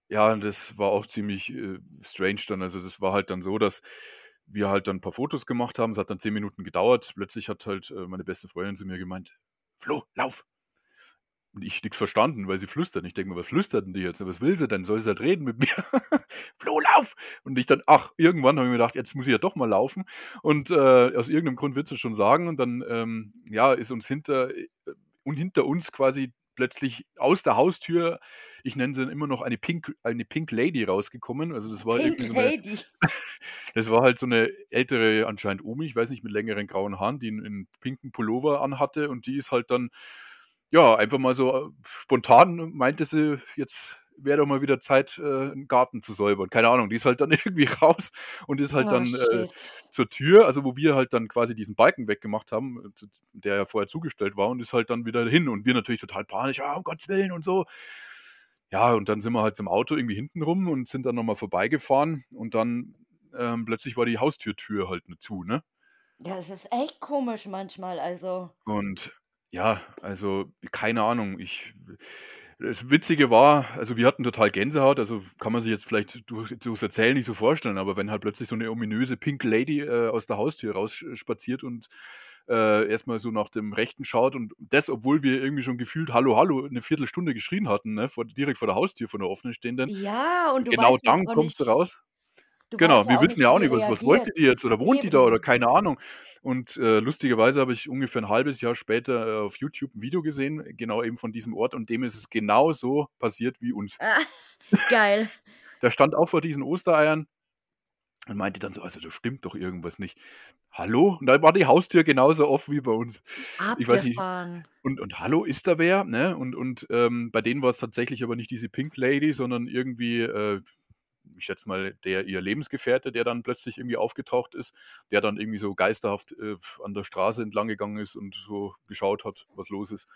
ja, das war auch ziemlich äh, strange dann. Also das war halt dann so, dass wir halt dann ein paar Fotos gemacht haben. Es hat dann zehn Minuten gedauert. Plötzlich hat halt äh, meine beste Freundin zu mir gemeint, Flo, lauf. Und ich nichts verstanden, weil sie flüstert. Ich denke mir, was flüstert denn die jetzt? Was will sie denn? Soll sie halt reden mit (laughs) mir? Flo, lauf! Und ich dann, ach, irgendwann habe ich mir gedacht, jetzt muss ich ja doch mal laufen. Und äh, aus irgendeinem Grund wird sie schon sagen. Und dann, ähm, ja, ist uns hinter, äh, und hinter uns quasi plötzlich aus der Haustür, ich nenne sie immer noch eine Pink, eine Pink Lady rausgekommen. Also das war Pink irgendwie so eine, Lady. (laughs) das war halt so eine ältere anscheinend Omi, ich weiß nicht, mit längeren grauen Haaren, die einen, einen pinken Pullover anhatte und die ist halt dann, ja, einfach mal so äh, spontan meinte sie, jetzt wäre doch mal wieder Zeit, äh, einen Garten zu säubern. Keine Ahnung, die ist halt dann (laughs) irgendwie raus und ist halt Oh, dann äh, zur Tür, also wo wir halt dann quasi diesen Balken weggemacht haben, äh, der ja vorher zugestellt war und ist halt dann wieder hin und wir natürlich total panisch, ah, um Gottes Willen und so. Ja, und dann sind wir halt zum Auto irgendwie hinten rum und sind dann nochmal vorbeigefahren und dann ähm, plötzlich war die Haustürtür halt nicht zu, ne? Ja, es ist echt komisch manchmal. Also, Und ja, also keine Ahnung, ich das Witzige war, also wir hatten total Gänsehaut, also kann man sich jetzt vielleicht durch, durchs Erzählen nicht so vorstellen, aber wenn halt plötzlich so eine ominöse Pink Lady äh, aus der Haustür rausspaziert und äh, erstmal so nach dem Rechten schaut und das, obwohl wir irgendwie schon gefühlt Hallo, Hallo eine Viertelstunde geschrien hatten, ne, vor, direkt vor der Haustür von der offenen stehenden. ja, und du Genau weißt dann sie nicht, raus. Du Genau, ja wir wissen ja auch nicht, was, was wollte die jetzt oder wohnt die da oder Eben. keine Ahnung. Und äh, lustigerweise habe ich ungefähr ein halbes Jahr später äh, auf YouTube ein Video gesehen, genau eben von diesem Ort und dem ist es genau so passiert wie uns. Ah, geil. (laughs) Der stand auch vor diesen Ostereiern und meinte dann so, also da stimmt doch irgendwas nicht. Hallo? Und da war die Haustür genauso offen wie bei uns. Ich weiß nicht, Abgefahren. und, und hallo, ist da wer? Ne? Und, und ähm, bei denen war es tatsächlich aber nicht diese Pink Lady, sondern irgendwie, äh, ich schätze mal, der ihr Lebensgefährte, der dann plötzlich irgendwie aufgetaucht ist, der dann irgendwie so geisterhaft äh, an der Straße entlang gegangen ist und so geschaut hat, was los ist.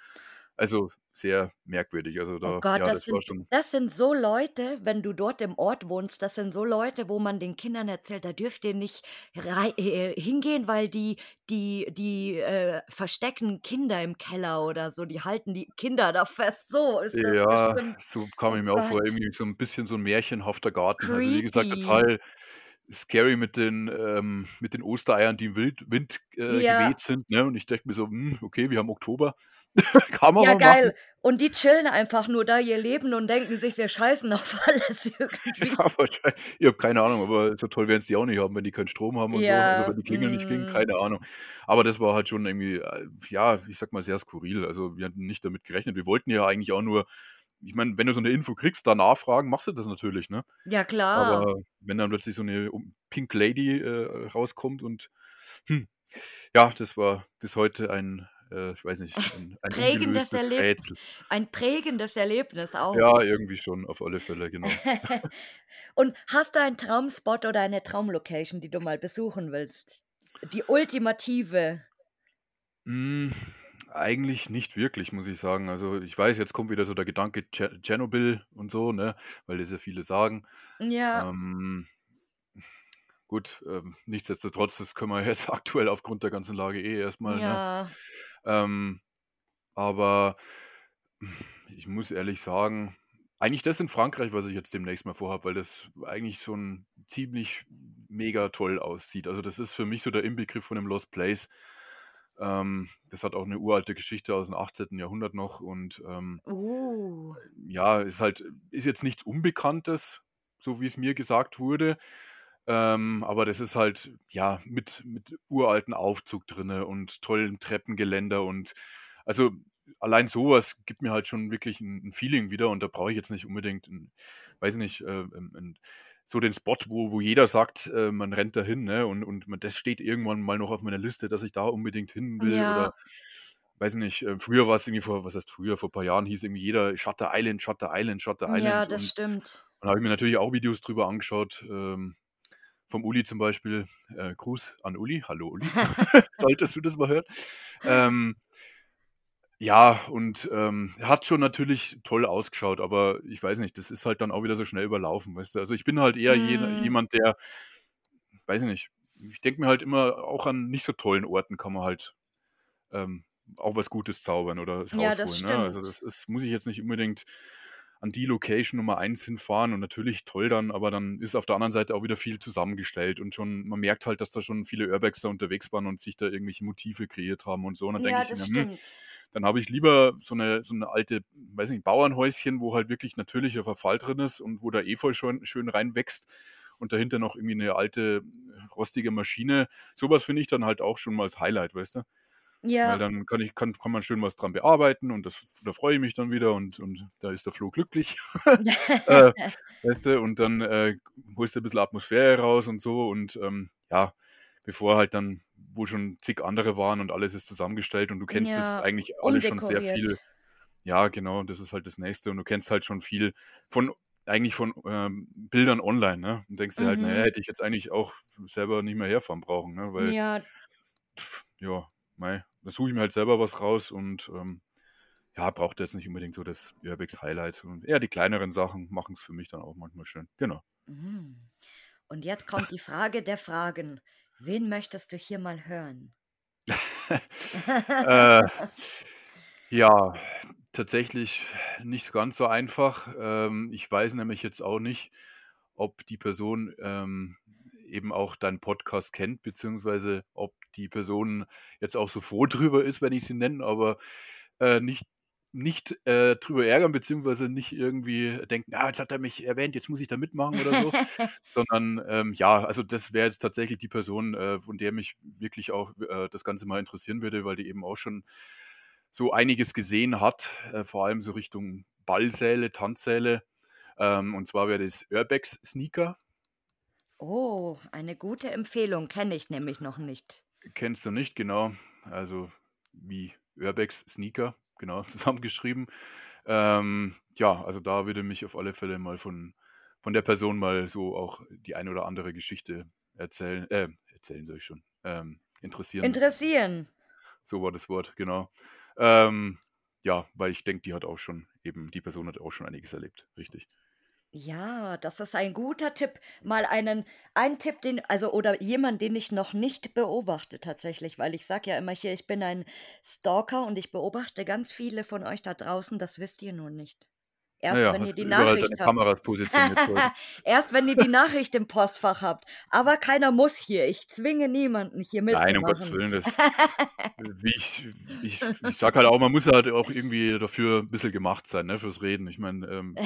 Also sehr merkwürdig. Also Oh da, Gott, ja, das das sind, schon. das sind so Leute, wenn du dort im Ort wohnst, das sind so Leute, wo man den Kindern erzählt, da dürft ihr nicht äh, hingehen, weil die, die, die äh, verstecken Kinder im Keller oder so, die halten die Kinder da fest. So ist das Ja, bestimmt. so kam Oh ich mir auch vor, irgendwie so ein bisschen so ein märchenhafter Garten. Also wie gesagt, creepy. total scary mit den, ähm, mit den Ostereiern, die im Wild, Wind äh, Ja, geweht sind. Ne? Und ich dachte mir so, hm, okay, wir haben Oktober, (laughs) kann man ja, mal machen. geil. Und die chillen einfach nur da ihr Leben und denken sich, wir scheißen auf (laughs) alles irgendwie. Ja, wahrscheinlich. Ich habe keine Ahnung, aber so toll werden es die auch nicht haben, wenn die keinen Strom haben und so. Also Ja, wenn die Klingeln nicht gingen, mm, keine Ahnung. Aber das war halt schon irgendwie, äh, ja, ich sag mal, sehr skurril. Also wir hatten nicht damit gerechnet. Wir wollten ja eigentlich auch nur, ich meine, wenn du so eine Info kriegst, da nachfragen, machst du das natürlich, ne? ja, klar. Aber wenn dann plötzlich so eine Pink Lady äh, rauskommt und hm, ja, das war bis heute ein, äh, ich weiß nicht, ein, ein Prägendes. Rätsel. Ein prägendes Erlebnis auch. Ja, irgendwie schon, auf alle Fälle, (laughs) genau. Und hast du einen Traumspot oder eine Traumlocation, die du mal besuchen willst? die ultimative? Hm, eigentlich nicht wirklich, muss ich sagen. Also, ich weiß, jetzt kommt wieder so der Gedanke Tsche Tschernobyl und so, ne, weil das ja viele sagen. Ja. Ähm, gut, ähm, nichtsdestotrotz, das können wir (laughs) jetzt aktuell aufgrund der ganzen Lage eh erstmal, ne? Ja. Ähm, aber ich muss ehrlich sagen, eigentlich das in Frankreich, was ich jetzt demnächst mal vorhabe, weil das eigentlich schon ziemlich mega toll aussieht. Also, das ist für mich so der Inbegriff von 'nem Lost Place. Ähm, das hat auch eine uralte Geschichte aus dem 18. Jahrhundert noch und, ähm, Uh. ja, ist halt ist jetzt nichts Unbekanntes, so wie es mir gesagt wurde. Ähm, aber das ist halt, ja, mit mit uralten Aufzug drinne und tollem Treppengeländer und also, allein sowas gibt mir halt schon wirklich ein 'n Feeling wieder und da brauche ich jetzt nicht unbedingt 'n weiß nicht, äh, 'n 'n so den Spot, wo wo jeder sagt, äh, man rennt dahin, ne? Und und man das steht irgendwann mal noch auf meiner Liste, dass ich da unbedingt hin will oder Ja. weiß nicht, äh, früher war es irgendwie vor was heißt früher, vor ein paar Jahren hieß irgendwie jeder Shutter Island, Shutter Island, Shutter Ja, Island das und stimmt. dann habe ich mir natürlich auch Videos drüber angeschaut, ähm, vom Uli zum Beispiel. Äh, Gruß an Uli. Hallo Uli, (laughs) (laughs) solltest du das mal hören. Ähm ja, und, ähm, hat schon natürlich toll ausgeschaut, aber ich weiß nicht, das ist halt dann auch wieder so schnell überlaufen, weißt du? Also, ich bin halt eher jene Mhm. jemand, der weiß ich nicht, ich denke mir halt immer, auch an nicht so tollen Orten kann man halt, ähm, auch was Gutes zaubern oder Ja, das rausholen, ne? Also, das ist muss ich jetzt nicht unbedingt an die Location Nummer eins hinfahren und natürlich toll dann, aber dann ist auf der anderen Seite auch wieder viel zusammengestellt und schon man merkt halt, dass da schon viele Urbex da unterwegs waren und sich da irgendwelche Motive kreiert haben und so. Und dann denke Ja, ich das mir: „Hm, dann habe ich lieber so eine so eine alte, weiß nicht, Bauernhäuschen, wo halt wirklich natürlicher Verfall drin ist und wo der Efeu schon schön reinwächst und dahinter noch irgendwie eine alte, rostige Maschine.“ Sowas finde ich dann halt auch schon mal als Highlight, weißt du? Weil Ja. dann kann ich kann kann man schön was dran bearbeiten und das da freue ich mich dann wieder und und da ist der Flo glücklich. (laughs) Äh, (laughs) weißt du, und dann, äh, holst du 'n bisschen Atmosphäre raus und so und, ähm, ja, bevor halt dann wo schon zig andere waren und alles ist zusammengestellt und du kennst es Ja, eigentlich alles schon sehr viel ja, genau, das ist halt das Nächste und du kennst halt schon viel von eigentlich von, ähm, Bildern online, ne? Und denkst dir halt: „Na ja, Mhm. hätte ich jetzt eigentlich auch selber nicht mehr herfahren brauchen“, ne? Weil Ja. ja, mei, da suche ich mir halt selber was raus und, ähm, ja, braucht jetzt nicht unbedingt so das Urbex-Highlight und eher die kleineren Sachen machen's für mich dann auch manchmal schön. Genau. Mhm. Und jetzt kommt die Frage der Fragen. Wen möchtest du hier mal hören? (laughs) Äh, ja, tatsächlich nicht ganz so einfach. Ähm, ich weiß nämlich jetzt auch nicht, ob die Person, ähm, eben auch deinen Podcast kennt, beziehungsweise ob die Person jetzt auch so froh drüber ist, wenn ich sie nenne, aber, äh, nicht nicht, äh, drüber ärgern, beziehungsweise nicht irgendwie denken: „Ah, jetzt hat er mich erwähnt, jetzt muss ich da mitmachen“ oder so, (laughs) sondern, ähm, ja, also das wäre jetzt tatsächlich die Person, äh, von der mich wirklich auch, äh, das Ganze mal interessieren würde, weil die eben auch schon so einiges gesehen hat, äh, vor allem so Richtung Ballsäle, Tanzsäle. Ähm, und zwar wäre das Urbex Sneaker. Oh, eine gute Empfehlung, kenne ich nämlich noch nicht. Kennst du nicht, genau. Also wie Urbex Sneaker, genau, (laughs) zusammengeschrieben. Ähm, ja, also da würde mich auf alle Fälle mal von von der Person mal so auch die eine oder andere Geschichte erzählen äh, erzählen sage ich schon, ähm, interessieren. Interessieren. So war das Wort, genau. Ähm, ja, weil ich denke, die hat auch schon eben die Person hat auch schon einiges erlebt, richtig. Ja, das ist ein guter Tipp. Mal einen ein Tipp, den also oder jemand, den ich noch nicht beobachte tatsächlich, weil ich sage ja immer hier, ich bin ein Stalker und ich beobachte ganz viele von euch da draußen, das wisst ihr nur nicht. Erst ja, wenn ihr du die Nachricht habt. (laughs) Erst wenn ihr die Nachricht im Postfach habt. Aber keiner muss hier. Ich zwinge niemanden, hier Nein, um Gottes mitzumachen. Willen, das (laughs) wie ich ich ich sage halt auch, man muss halt auch irgendwie dafür 'n bisschen gemacht sein, ne, fürs Reden. Ich meine, ähm,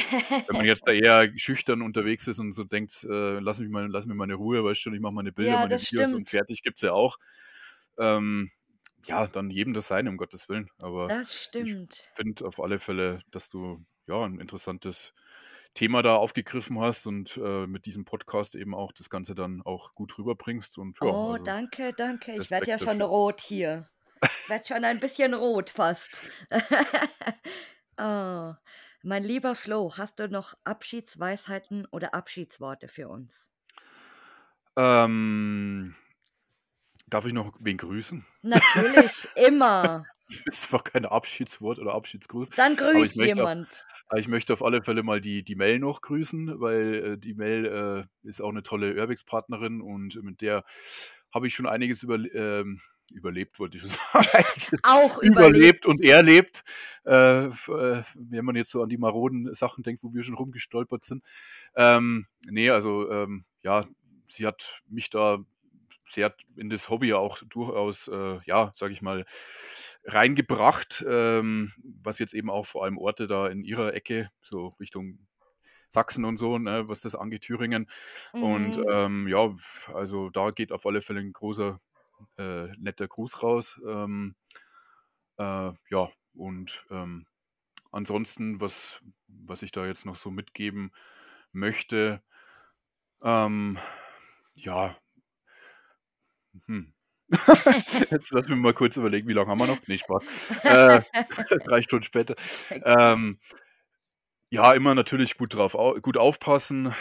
wenn man (laughs) jetzt da eher schüchtern unterwegs ist und so denkt, äh: „Lass mich mal lass mir meine Ruhe, weißt schon, ich mache meine Bilder, Ja, meine Videos und stimmt. fertig“, gibt's ja auch. Ähm, ja, dann jedem das Seine, um Gottes Willen. Aber Das ich stimmt. finde auf alle Fälle, dass du, ja, 'n interessantes Thema da aufgegriffen hast und, äh, mit diesem Podcast eben auch das Ganze dann auch gut rüberbringst und ja, Oh, also danke, danke. Ich werde ja schon dafür. rot (laughs) hier. Ich werde schon ein bisschen rot fast. (laughs) Oh, mein lieber Flo, hast du noch Abschiedsweisheiten oder Abschiedsworte für uns? Ähm Darf ich noch wen grüßen? Natürlich, (laughs) immer. Das ist zwar kein Abschiedswort oder Abschiedsgruß. Dann grüßt auf, jemand. Ich möchte auf alle Fälle mal die, die Mel noch grüßen, weil äh, die Mel äh, ist auch eine tolle Urbex-Partnerin und mit der habe ich schon einiges über, ähm, überlebt, wollte ich schon (laughs) sagen. Auch überlebt. überlebt und erlebt. Äh, äh, wenn man jetzt so an die maroden Sachen denkt, wo wir schon rumgestolpert sind. Ähm, nee, also ähm, ja, sie hat mich da sehr in das Hobby auch durchaus, äh, ja, sage ich mal, reingebracht, ähm, was jetzt eben auch vor allem Orte da in ihrer Ecke, so Richtung Sachsen und so, ne, was das angeht, Thüringen. Und Mhm. ähm, ja, also da geht auf alle Fälle ein großer, äh, netter Gruß raus. Ähm, äh, ja, und ähm, ansonsten, was, was ich da jetzt noch so mitgeben möchte, ähm, ja, hm. (laughs) Jetzt lass mich mal kurz überlegen, wie lange haben wir noch? Nee, Spaß. (laughs) Äh, (laughs) drei Stunden später. Ähm, ja, immer natürlich gut drauf au gut aufpassen,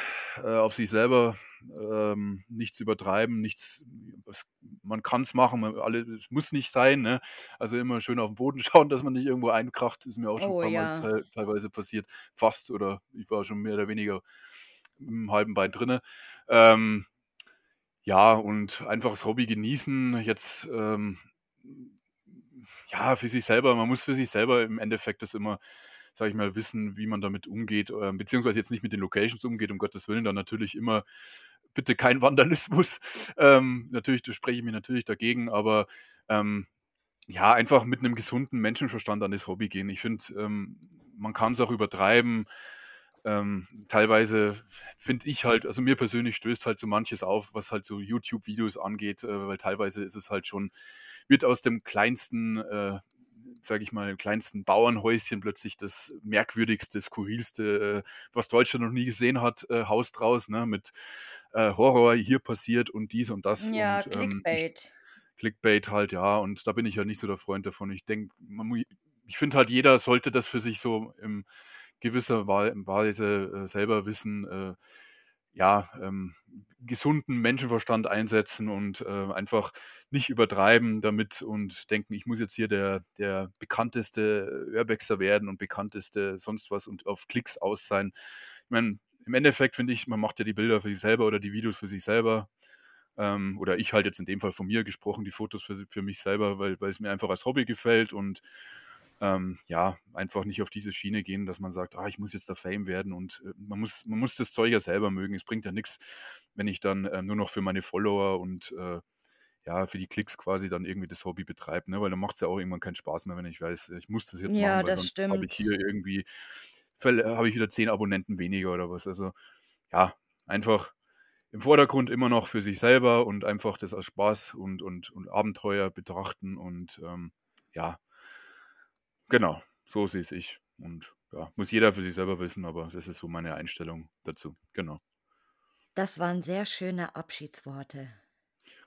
äh, auf sich selber, ähm, nichts übertreiben, nichts es man kann's machen, man alle es muss nicht sein, ne? Also, immer schön auf 'n Boden schauen, dass man nicht irgendwo einkracht, ist mir auch schon Oh paar Mal ja. teil teilweise passiert, fast oder ich war schon mehr oder weniger mit'm halben Bein drinne. Ähm, ja, und einfach das Hobby genießen, jetzt, ähm, ja, für sich selber man muss für sich selber im Endeffekt das immer, sage ich mal, wissen, wie man damit umgeht, ähm, beziehungsweise jetzt nicht mit den Locations umgeht, um Gottes Willen, dann natürlich immer bitte kein (laughs) Vandalismus. Ähm, natürlich, spreche ich mich natürlich dagegen, aber, ähm, ja, einfach mit 'nem gesunden Menschenverstand an das Hobby gehen. Ich finde, ähm, man kann's auch übertreiben. Ähm, teilweise finde ich halt also, mir persönlich stößt halt so manches auf, was halt so YouTube-Videos angeht, äh, weil teilweise ist es halt schon wird aus dem kleinsten, äh, sage ich mal, kleinsten Bauernhäuschen plötzlich das merkwürdigste, skurrilste, äh, was Deutschland noch nie gesehen hat, äh, Haus draus, ne, mit, äh, Horror hier passiert und dies und das Ja, und, ähm, ich Clickbait. Clickbait halt, ja, und da bin ich ja nicht so der Freund davon. Ich denke, ich finde halt, jeder sollte das für sich so in gewisser Wei Weise, äh, selber wissen, äh, ja, ähm, gesunden Menschenverstand einsetzen und, äh, einfach nicht übertreiben damit und denken, ich muss jetzt hier der der bekannteste Urbexer werden und bekannteste sonst was und auf Klicks aus sein. Ich meine, im Endeffekt finde ich, man macht ja die Bilder für sich selber oder die Videos für sich selber. Ähm, oder ich halt jetzt in dem Fall von mir gesprochen, die Fotos für für mich selber, weil weil es mir einfach als Hobby gefällt und, ähm, ja, einfach nicht auf diese Schiene gehen, dass man sagt: „Ah, ich muss jetzt der Fame werden“ und, äh, man muss man muss das Zeug ja selber mögen. Es bringt ja nix, wenn ich dann, ähm, nur noch für meine Follower und, äh, ja, für die Klicks quasi dann irgendwie das Hobby betreibe, ne? Weil dann macht's ja auch irgendwann keinen Spaß mehr, wenn ich weiß, ich muss das jetzt Ja, machen, weil sonst habe ich hier irgendwie verl habe ich wieder 10 Abonnenten weniger oder was. Also, ja, einfach im Vordergrund immer noch für sich selber und einfach das als Spaß und und und Abenteuer betrachten und, ähm, ja. Genau, so sehe es ich und ja, muss jeder für sich selber wissen, aber das ist so meine Einstellung dazu, genau. Das waren sehr schöne Abschiedsworte.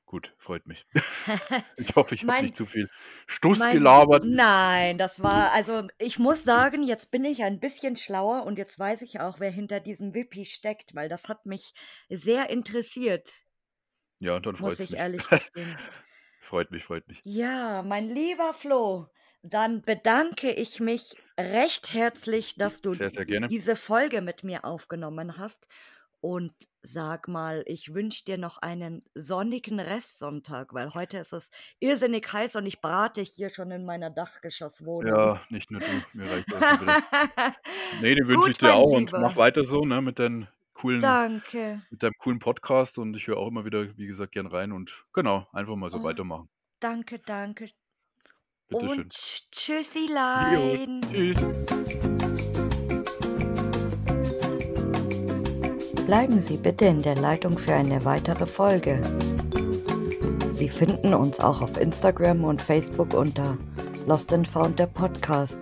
Gut, freut mich. (laughs) Ich hoffe, ich habe nicht zu viel Stuss mein gelabert. nein, das war also, ich muss sagen, jetzt bin ich ein bisschen schlauer und jetzt weiß ich auch, wer hinter diesem Wippi steckt, weil das hat mich sehr interessiert. Ja, dann Muss freut's ich mich. ehrlich (laughs) gestehen. Freut mich, freut mich. Ja, mein lieber Flo, dann bedanke ich mich recht herzlich, dass du Sehr, sehr diese Folge mit mir aufgenommen hast und sage mal, ich wünsche dir noch einen sonnigen Restsonntag, weil heute ist es irrsinnig heiß und ich brate hier schon in meiner Dachgeschosswohnung. Ja, nicht nur du, mir reicht auch schon wieder. (laughs) Ne, den wünsche ich dir auch und mach weiter so, ne, mit deinen coolen Danke. mit deinem coolen Podcast und ich höre auch immer wieder, wie gesagt, gern rein und genau, einfach mal so Oh, weitermachen. danke, danke. Bitte schön. Und tsch Jo, tschüssilein. tschüss. Bleiben Sie bitte in der Leitung für eine weitere Folge. Sie finden uns auch auf Instagram und Facebook unter Lost and Found der Podcast.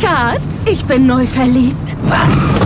Schatz, ich bin neu verliebt. Was?